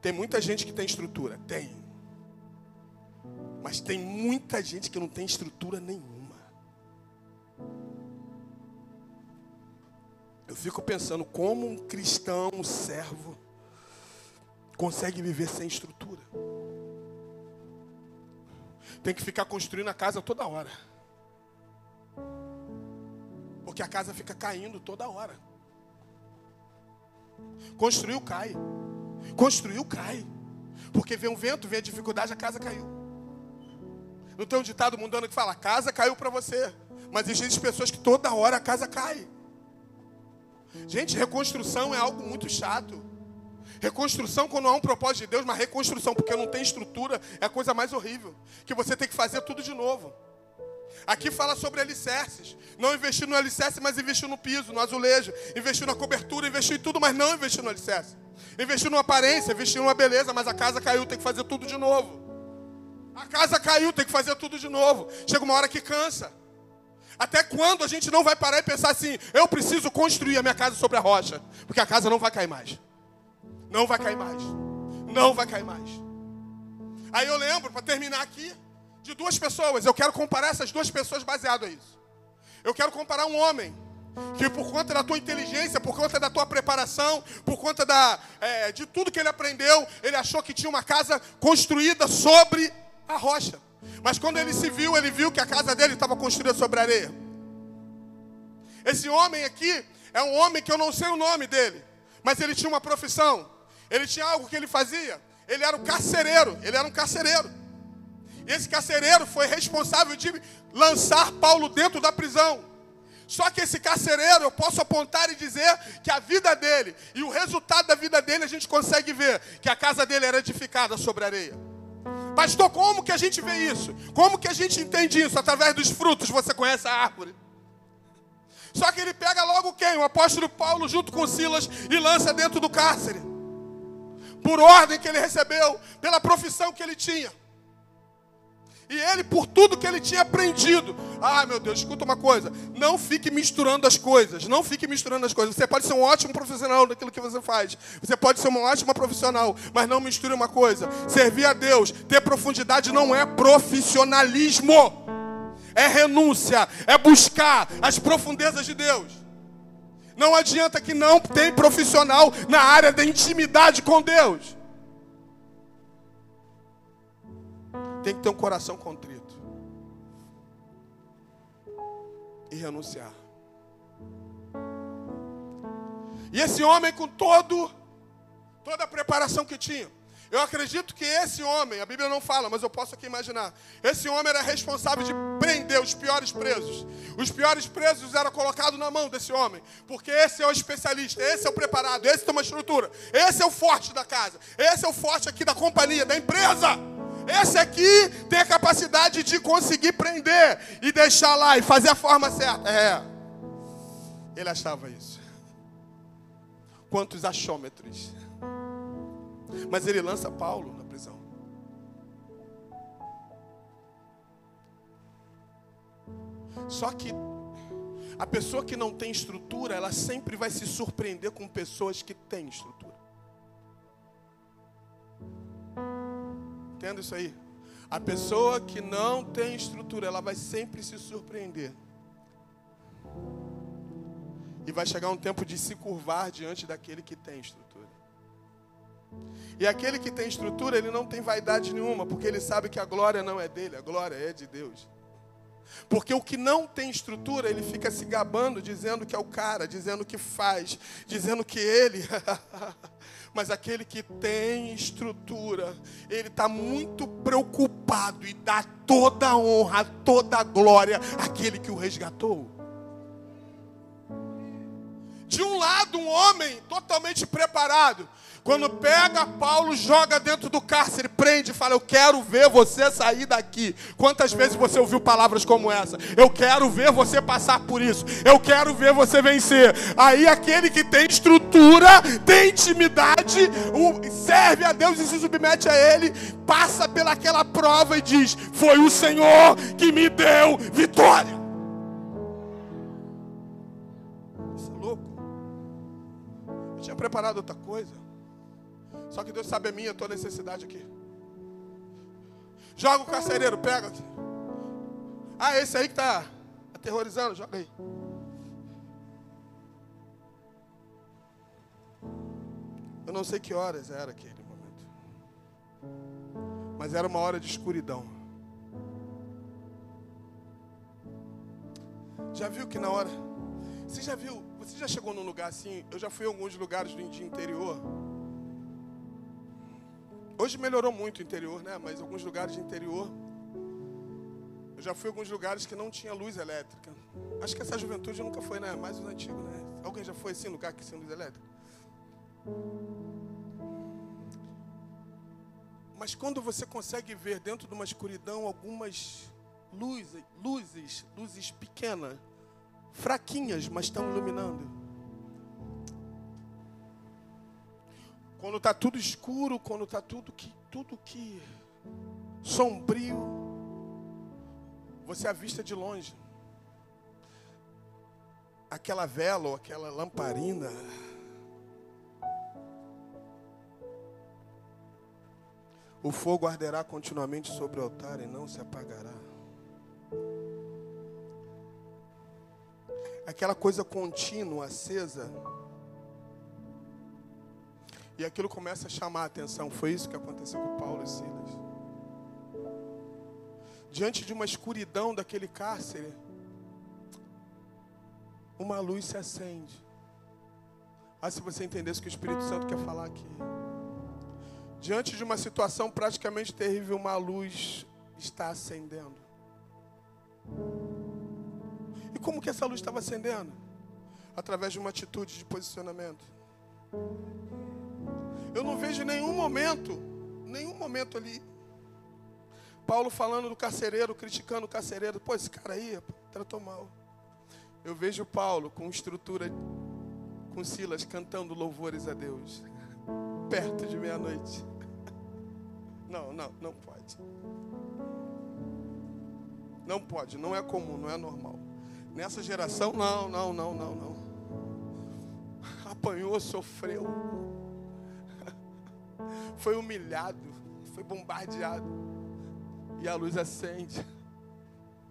Tem muita gente que tem estrutura, tem. Mas tem muita gente que não tem estrutura nenhuma. Eu fico pensando como um cristão, um servo, consegue viver sem estrutura. Tem que ficar construindo a casa toda hora. Porque a casa fica caindo toda hora. Construiu, cai. Construiu, cai. Porque vem um vento, vem a dificuldade, a casa caiu. Não tem um ditado mundano que fala: casa caiu para você. Mas existem pessoas que toda hora a casa cai. Gente, reconstrução é algo muito chato. Reconstrução, quando há um propósito de Deus, mas reconstrução, porque não tem estrutura, é a coisa mais horrível. Que você tem que fazer tudo de novo. Aqui fala sobre alicerces. Não investir no alicerce, mas investir no piso, no azulejo. Investir na cobertura, investir em tudo, mas não investir no alicerce. Investir numa aparência, investir numa beleza, mas a casa caiu, tem que fazer tudo de novo. A casa caiu, tem que fazer tudo de novo. Chega uma hora que cansa. Até quando a gente não vai parar e pensar assim: eu preciso construir a minha casa sobre a rocha, porque a casa não vai cair mais. Não vai cair mais. Não vai cair mais. Aí eu lembro, para terminar aqui, de duas pessoas. Eu quero comparar essas duas pessoas baseado a isso. Eu quero comparar um homem que por conta da tua inteligência, por conta da tua preparação, por conta da, é, de tudo que ele aprendeu, ele achou que tinha uma casa construída sobre a rocha. Mas quando ele se viu, ele viu que a casa dele estava construída sobre areia. Esse homem aqui é um homem que eu não sei o nome dele, mas ele tinha uma profissão, ele tinha algo que ele fazia. Ele era um carcereiro, ele era um carcereiro. E esse carcereiro foi responsável de lançar Paulo dentro da prisão. Só que esse carcereiro, eu posso apontar e dizer que a vida dele e o resultado da vida dele a gente consegue ver que a casa dele era edificada sobre areia. Pastor, como que a gente vê isso? Como que a gente entende isso? Através dos frutos você conhece a árvore. Só que ele pega logo quem? O apóstolo Paulo junto com Silas e lança dentro do cárcere. Por ordem que ele recebeu, pela profissão que ele tinha. E ele, por tudo que ele tinha aprendido. Ah, meu Deus, escuta uma coisa. Não fique misturando as coisas. Não fique misturando as coisas. Você pode ser um ótimo profissional daquilo que você faz. Você pode ser uma ótima profissional. Mas não misture uma coisa. Servir a Deus, ter profundidade não é profissionalismo. É renúncia. É buscar as profundezas de Deus. Não adianta que não tem profissional na área da intimidade com Deus. Tem que ter um coração contrito e renunciar. E esse homem com todo toda a preparação que tinha, eu acredito que esse homem, a Bíblia não fala, mas eu posso aqui imaginar. Esse homem era responsável de prender os piores presos. Os piores presos eram colocados na mão desse homem, porque esse é o especialista, esse é o preparado, esse tem uma estrutura, esse é o forte da casa, esse é o forte aqui da companhia, da empresa. Esse aqui tem a capacidade de conseguir prender e deixar lá e fazer a forma certa. É. Ele achava isso. Quantos achômetros. Mas ele lança Paulo na prisão. Só que a pessoa que não tem estrutura, ela sempre vai se surpreender com pessoas que têm estrutura. Entenda isso aí. A pessoa que não tem estrutura, ela vai sempre se surpreender. E vai chegar um tempo de se curvar diante daquele que tem estrutura. E aquele que tem estrutura, ele não tem vaidade nenhuma, porque ele sabe que a glória não é dele, a glória é de Deus. Porque o que não tem estrutura, ele fica se gabando, dizendo que é o cara, dizendo que faz, dizendo que ele. Mas aquele que tem estrutura, ele está muito preocupado e dá toda a honra, toda a glória àquele que o resgatou. De um lado, um homem totalmente preparado, quando pega Paulo, joga dentro do cárcere, prende e fala: Eu quero ver você sair daqui. Quantas vezes você ouviu palavras como essa? Eu quero ver você passar por isso. Eu quero ver você vencer. Aí aquele que tem estrutura, tem intimidade, serve a Deus e se submete a Ele, passa pelaquela prova e diz: Foi o Senhor que me deu vitória. Isso é louco. Eu tinha preparado outra coisa. Só que Deus sabe a minha, a tua necessidade aqui. Joga o carcereiro, pega. Ah, esse aí que está aterrorizando, joga aí. Eu não sei que horas era aquele momento. Mas era uma hora de escuridão. Já viu que na hora. Você já viu? Você já chegou num lugar assim? Eu já fui em alguns lugares do interior. Hoje melhorou muito o interior, né? Mas alguns lugares de interior. Eu já fui a alguns lugares que não tinha luz elétrica. Acho que essa juventude nunca foi, né? Mais os antigos, né? Alguém já foi assim, lugar que sem luz elétrica? Mas quando você consegue ver dentro de uma escuridão algumas luzes, luzes, luzes pequenas, fraquinhas, mas estão iluminando. Quando está tudo escuro, quando está tudo que, tudo que sombrio, você avista de longe aquela vela ou aquela lamparina. O fogo arderá continuamente sobre o altar e não se apagará. aquela coisa contínua, acesa. E aquilo começa a chamar a atenção. Foi isso que aconteceu com Paulo e Silas. Diante de uma escuridão daquele cárcere, uma luz se acende. Ah, se você entendesse o que o Espírito Santo quer falar aqui. Diante de uma situação praticamente terrível, uma luz está acendendo. E como que essa luz estava acendendo? Através de uma atitude de posicionamento. Eu não vejo nenhum momento, nenhum momento ali. Paulo falando do carcereiro, criticando o carcereiro. Pô, esse cara aí tratou mal. Eu vejo Paulo com estrutura, com Silas cantando louvores a Deus. Perto de meia-noite. Não, não, não pode. Não pode, não é comum, não é normal. Nessa geração, não, não, não, não, não. Apanhou, sofreu. Foi humilhado, foi bombardeado. E a luz acende.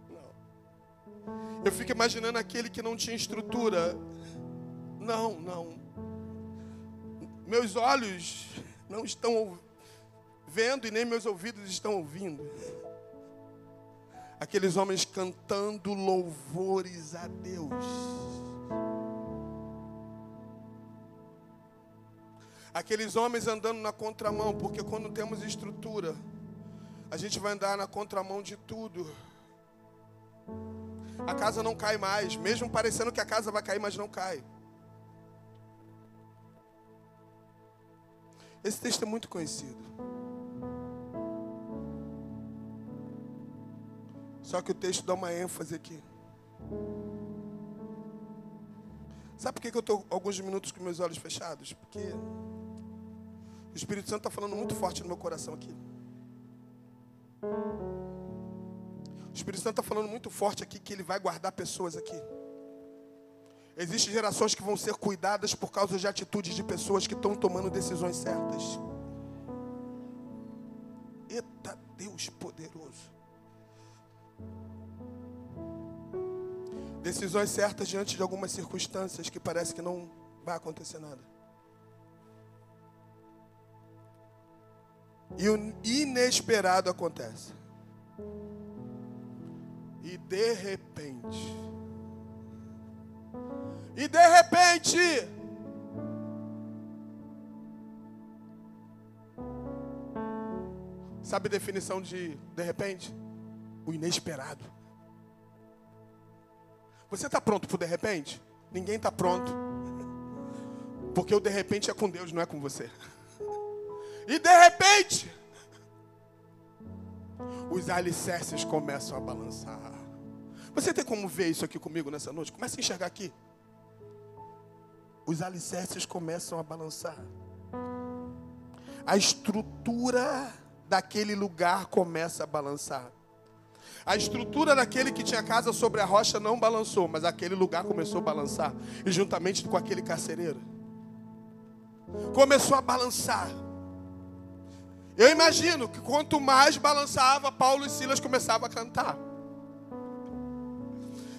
Não. Eu fico imaginando aquele que não tinha estrutura. Não, não. Meus olhos não estão vendo e nem meus ouvidos estão ouvindo aqueles homens cantando louvores a Deus. Aqueles homens andando na contramão, porque quando temos estrutura, a gente vai andar na contramão de tudo. A casa não cai mais, mesmo parecendo que a casa vai cair, mas não cai. Esse texto é muito conhecido. Só que o texto dá uma ênfase aqui. Sabe por que eu estou alguns minutos com meus olhos fechados? Porque o Espírito Santo está falando muito forte no meu coração aqui. O Espírito Santo está falando muito forte aqui que ele vai guardar pessoas aqui. Existem gerações que vão ser cuidadas por causa de atitudes de pessoas que estão tomando decisões certas. Eita Deus poderoso. Decisões certas diante de algumas circunstâncias que parece que não vai acontecer nada. E o inesperado acontece. E de repente. E de repente. Sabe a definição de de repente? O inesperado. Você está pronto para de repente? Ninguém está pronto. Porque o de repente é com Deus, não é com você. E de repente, os alicerces começam a balançar. Você tem como ver isso aqui comigo nessa noite? Comece a enxergar aqui. Os alicerces começam a balançar. A estrutura daquele lugar começa a balançar. A estrutura daquele que tinha casa sobre a rocha não balançou, mas aquele lugar começou a balançar. E juntamente com aquele carcereiro. Começou a balançar. Eu imagino que quanto mais balançava, Paulo e Silas começavam a cantar.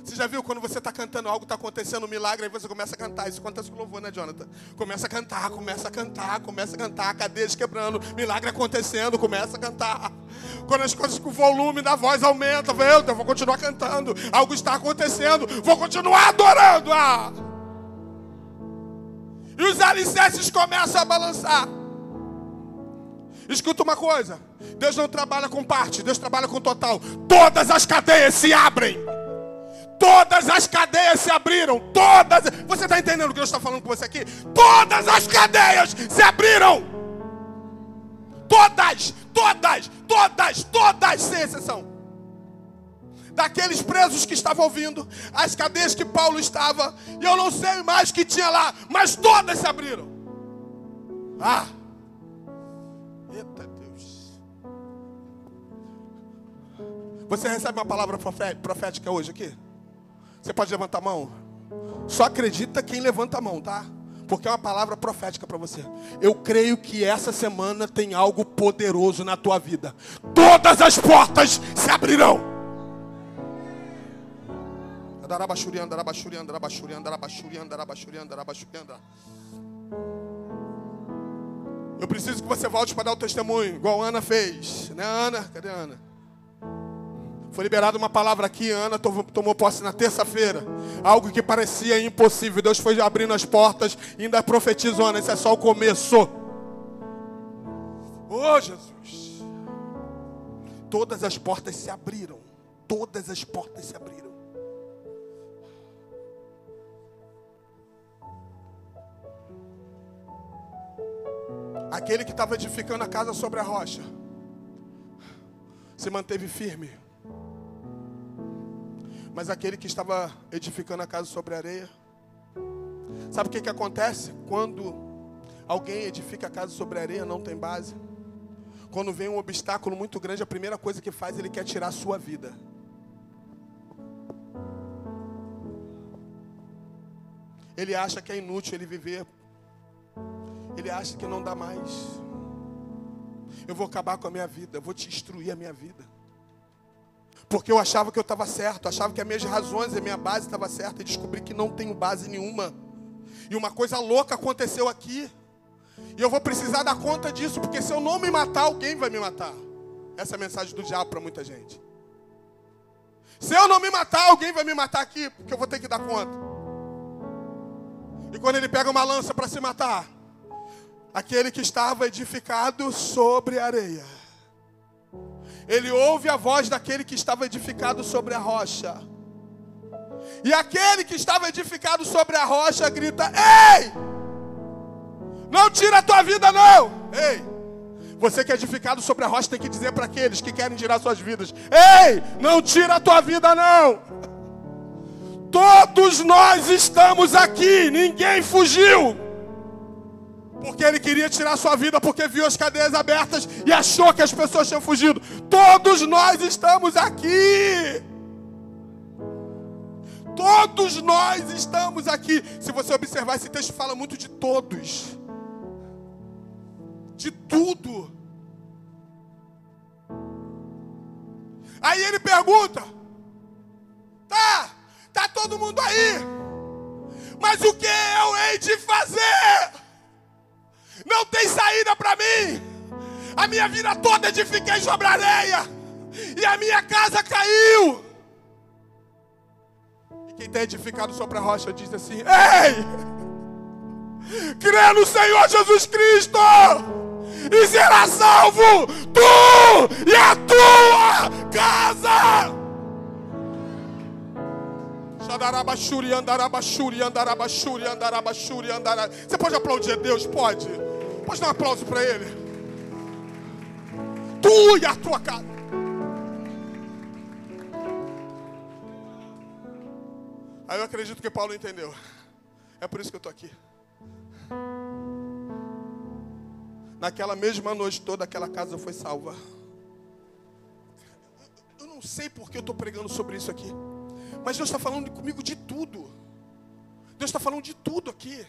Você já viu quando você está cantando algo, está acontecendo um milagre, aí você começa a cantar. Isso acontece com louvor, né, Jonathan? Começa a cantar, começa a cantar, começa a cantar, cadeias quebrando, milagre acontecendo, começa a cantar. Quando as coisas com o volume da voz aumenta, eu, eu vou continuar cantando. Algo está acontecendo, vou continuar adorando. Ah! E os alicerces começam a balançar. Escuta uma coisa: Deus não trabalha com parte, Deus trabalha com total. Todas as cadeias se abrem. Todas as cadeias se abriram. Todas. Você está entendendo o que Deus está falando com você aqui? Todas as cadeias se abriram. Todas, todas, todas, todas, sem exceção. Daqueles presos que estavam ouvindo, as cadeias que Paulo estava, e eu não sei mais o que tinha lá, mas todas se abriram. Ah! Eita Deus. Você recebe uma palavra profética hoje aqui? Você pode levantar a mão? Só acredita quem levanta a mão, tá? Porque é uma palavra profética para você. Eu creio que essa semana tem algo poderoso na tua vida. Todas as portas se abrirão. Eu preciso que você volte para dar o testemunho, igual a Ana fez. Né, Ana? Cadê a Ana? Foi liberada uma palavra aqui, Ana tomou posse na terça-feira. Algo que parecia impossível. Deus foi abrindo as portas e ainda profetizou, Ana. Isso é só o começo. Oh, Jesus. Todas as portas se abriram. Todas as portas se abriram. Aquele que estava edificando a casa sobre a rocha se manteve firme. Mas aquele que estava edificando a casa sobre a areia, sabe o que, que acontece? Quando alguém edifica a casa sobre a areia, não tem base. Quando vem um obstáculo muito grande, a primeira coisa que faz, ele quer tirar a sua vida. Ele acha que é inútil ele viver ele acha que não dá mais. Eu vou acabar com a minha vida, eu vou te destruir a minha vida. Porque eu achava que eu estava certo, achava que as minhas razões, a minha base estava certa e descobri que não tenho base nenhuma. E uma coisa louca aconteceu aqui. E eu vou precisar dar conta disso, porque se eu não me matar, alguém vai me matar. Essa é a mensagem do diabo para muita gente. Se eu não me matar, alguém vai me matar aqui, porque eu vou ter que dar conta. E quando ele pega uma lança para se matar, aquele que estava edificado sobre a areia. Ele ouve a voz daquele que estava edificado sobre a rocha. E aquele que estava edificado sobre a rocha grita: Ei! Não tira a tua vida, não! Ei! Você que é edificado sobre a rocha tem que dizer para aqueles que querem tirar suas vidas: Ei! Não tira a tua vida, não! Todos nós estamos aqui, ninguém fugiu porque ele queria tirar sua vida, porque viu as cadeias abertas e achou que as pessoas tinham fugido. Todos nós estamos aqui. Todos nós estamos aqui. Se você observar, esse texto fala muito de todos, de tudo. Aí ele pergunta: tá, tá todo mundo aí, mas o que eu hei de fazer? Não tem saída para mim. A minha vida toda edifiquei sobre areia. E a minha casa caiu. E quem está edificado sobre a rocha diz assim: Ei! Crê no Senhor Jesus Cristo e será salvo tu e a tua casa. Você pode aplaudir a Deus? Pode. Pode dar um aplauso para Ele. Tu e a tua casa. Aí eu acredito que Paulo entendeu. É por isso que eu estou aqui. Naquela mesma noite, toda aquela casa foi salva. Eu não sei por que eu estou pregando sobre isso aqui. Mas Deus está falando comigo de tudo. Deus está falando de tudo aqui.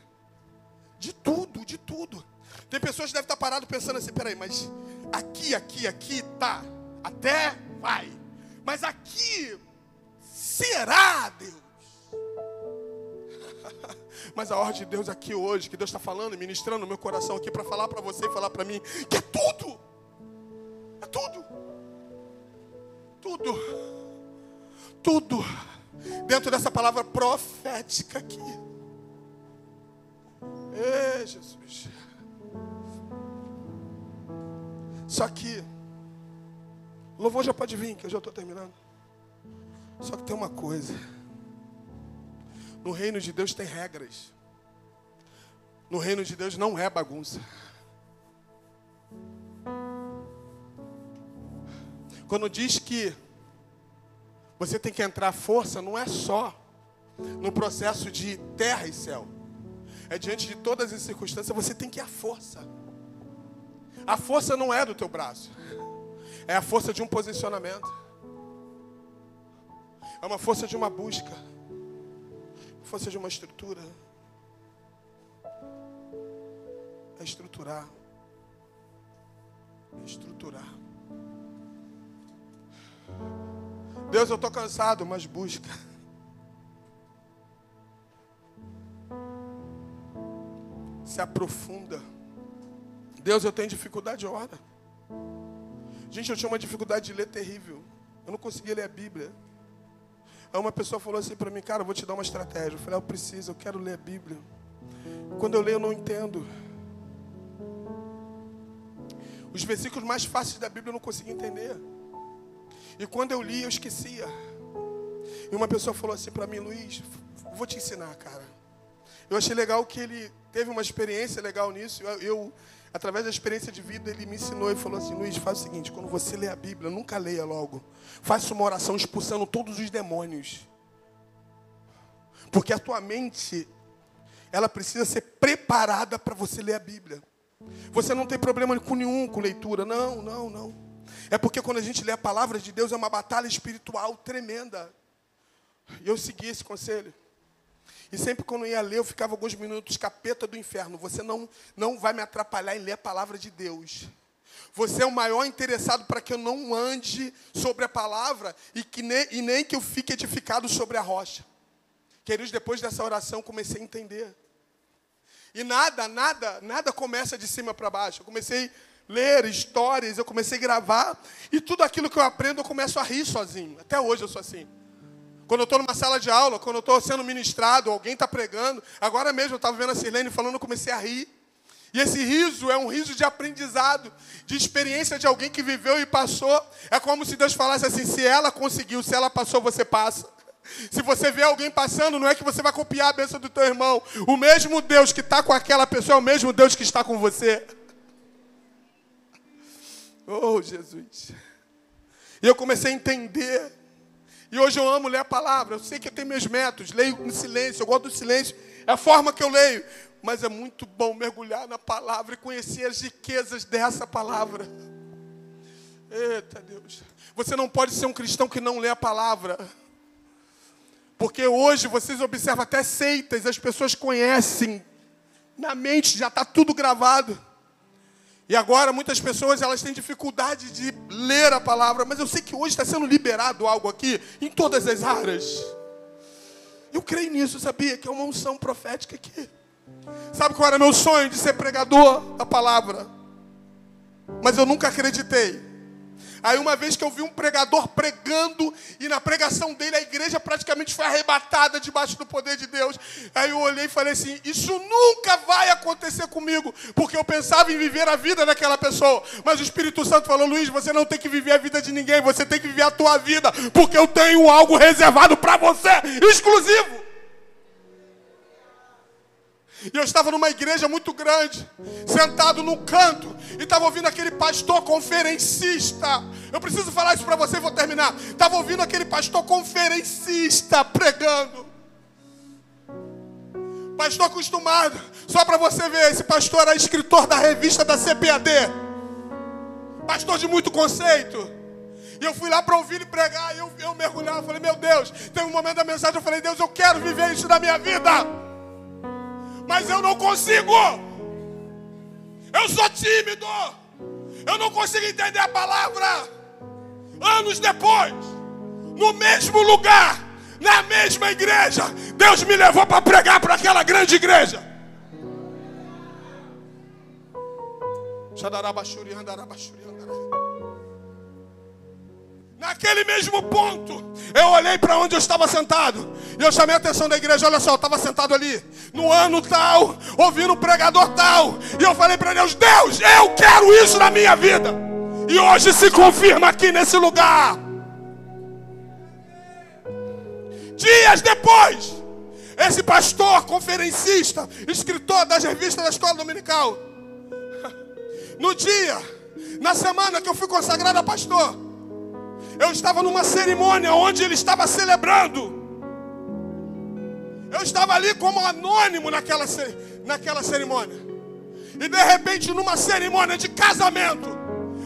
De tudo, de tudo. Tem pessoas que devem estar paradas pensando assim, peraí, mas aqui, aqui, aqui tá. Até vai. Mas aqui, será, Deus? Mas a ordem de Deus aqui hoje, que Deus está falando, ministrando no meu coração aqui para falar para você e falar para mim, que é tudo. É tudo. Tudo. Tudo dentro dessa palavra profética aqui. Ei, Jesus. Só que, louvor já pode vir, que eu já estou terminando. Só que tem uma coisa: no reino de Deus tem regras. No reino de Deus não é bagunça. Quando diz que você tem que entrar força, não é só no processo de terra e céu. É diante de todas as circunstâncias, você tem que ir à força. A força não é do teu braço. É a força de um posicionamento. É uma força de uma busca. Força de uma estrutura. É estruturar. É estruturar. Deus, eu estou cansado, mas busca. Se aprofunda. Deus, eu tenho dificuldade, ora. Gente, eu tinha uma dificuldade de ler terrível. Eu não conseguia ler a Bíblia. Aí uma pessoa falou assim para mim, cara, eu vou te dar uma estratégia. Eu falei, ah, eu preciso, eu quero ler a Bíblia. Quando eu leio, eu não entendo. Os versículos mais fáceis da Bíblia eu não consigo entender. E quando eu li, eu esquecia. E uma pessoa falou assim para mim, Luiz, vou te ensinar, cara. Eu achei legal que ele teve uma experiência legal nisso. Eu, eu, através da experiência de vida, ele me ensinou e falou assim: Luiz, faz o seguinte: quando você lê a Bíblia, nunca leia logo. Faça uma oração expulsando todos os demônios. Porque a tua mente, ela precisa ser preparada para você ler a Bíblia. Você não tem problema com nenhum com leitura. Não, não, não. É porque quando a gente lê a palavra de Deus, é uma batalha espiritual tremenda. E eu segui esse conselho. E sempre quando eu ia ler, eu ficava alguns minutos, capeta do inferno. Você não, não vai me atrapalhar em ler a palavra de Deus. Você é o maior interessado para que eu não ande sobre a palavra e, que nem, e nem que eu fique edificado sobre a rocha. Queridos, depois dessa oração, comecei a entender. E nada, nada, nada começa de cima para baixo. Eu comecei ler histórias, eu comecei a gravar, e tudo aquilo que eu aprendo eu começo a rir sozinho. Até hoje eu sou assim. Quando eu estou numa sala de aula, quando eu estou sendo ministrado, alguém está pregando. Agora mesmo eu estava vendo a Sirlene falando, eu comecei a rir. E esse riso é um riso de aprendizado, de experiência de alguém que viveu e passou. É como se Deus falasse assim: se ela conseguiu, se ela passou, você passa. Se você vê alguém passando, não é que você vai copiar a bênção do teu irmão. O mesmo Deus que está com aquela pessoa é o mesmo Deus que está com você. Oh, Jesus. E eu comecei a entender e hoje eu amo ler a palavra. Eu sei que eu tenho meus métodos, leio no silêncio, eu gosto do silêncio. É a forma que eu leio. Mas é muito bom mergulhar na palavra e conhecer as riquezas dessa palavra. Eita Deus. Você não pode ser um cristão que não lê a palavra. Porque hoje vocês observam até seitas, as pessoas conhecem. Na mente já está tudo gravado. E agora muitas pessoas elas têm dificuldade de ler a palavra, mas eu sei que hoje está sendo liberado algo aqui em todas as áreas. Eu creio nisso, sabia? Que é uma unção profética aqui. Sabe qual era meu sonho de ser pregador da palavra? Mas eu nunca acreditei Aí uma vez que eu vi um pregador pregando e na pregação dele a igreja praticamente foi arrebatada debaixo do poder de Deus. Aí eu olhei e falei assim: Isso nunca vai acontecer comigo, porque eu pensava em viver a vida daquela pessoa. Mas o Espírito Santo falou: Luiz, você não tem que viver a vida de ninguém, você tem que viver a tua vida, porque eu tenho algo reservado para você, exclusivo. E eu estava numa igreja muito grande, sentado num canto, e estava ouvindo aquele pastor conferencista. Eu preciso falar isso para você e vou terminar. Estava ouvindo aquele pastor conferencista pregando. Pastor acostumado, só para você ver, esse pastor era escritor da revista da CPAD. Pastor de muito conceito. E eu fui lá para ouvir ele pregar, e eu, eu mergulhava, falei, meu Deus, tem um momento da mensagem, eu falei, Deus, eu quero viver isso na minha vida mas eu não consigo. Eu sou tímido. Eu não consigo entender a palavra. Anos depois, no mesmo lugar, na mesma igreja, Deus me levou para pregar para aquela grande igreja. Xadarabachuri, andarabachuri. Naquele mesmo ponto, eu olhei para onde eu estava sentado. E eu chamei a atenção da igreja. Olha só, eu estava sentado ali. No ano tal, ouvindo um pregador tal. E eu falei para Deus: Deus, eu quero isso na minha vida. E hoje se confirma aqui nesse lugar. Dias depois, esse pastor, conferencista, escritor das revistas da escola dominical. No dia, na semana que eu fui consagrado a pastor eu estava numa cerimônia onde ele estava celebrando. Eu estava ali como anônimo naquela, naquela cerimônia. E de repente, numa cerimônia de casamento,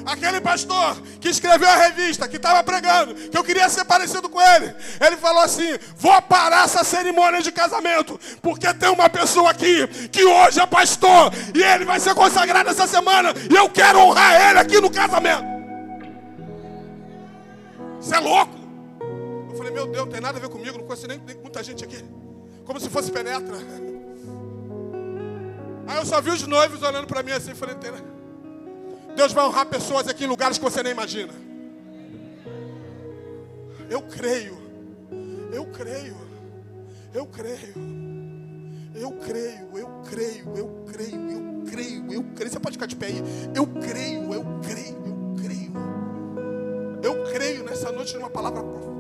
aquele pastor que escreveu a revista, que estava pregando, que eu queria ser parecido com ele, ele falou assim: Vou parar essa cerimônia de casamento, porque tem uma pessoa aqui que hoje é pastor e ele vai ser consagrado essa semana, e eu quero honrar ele aqui no casamento. Você é louco? Eu falei, meu Deus, não tem nada a ver comigo, não conheço nem, nem muita gente aqui. Como se fosse penetra. Aí eu só vi os noivos olhando para mim assim, falei, Deus vai honrar pessoas aqui em lugares que você nem imagina. Eu creio. Eu creio. Eu creio. Eu creio, eu creio, eu creio, eu creio, eu creio. Você pode ficar de pé aí. Eu creio, eu creio, eu creio. Eu creio nessa noite numa palavra profunda.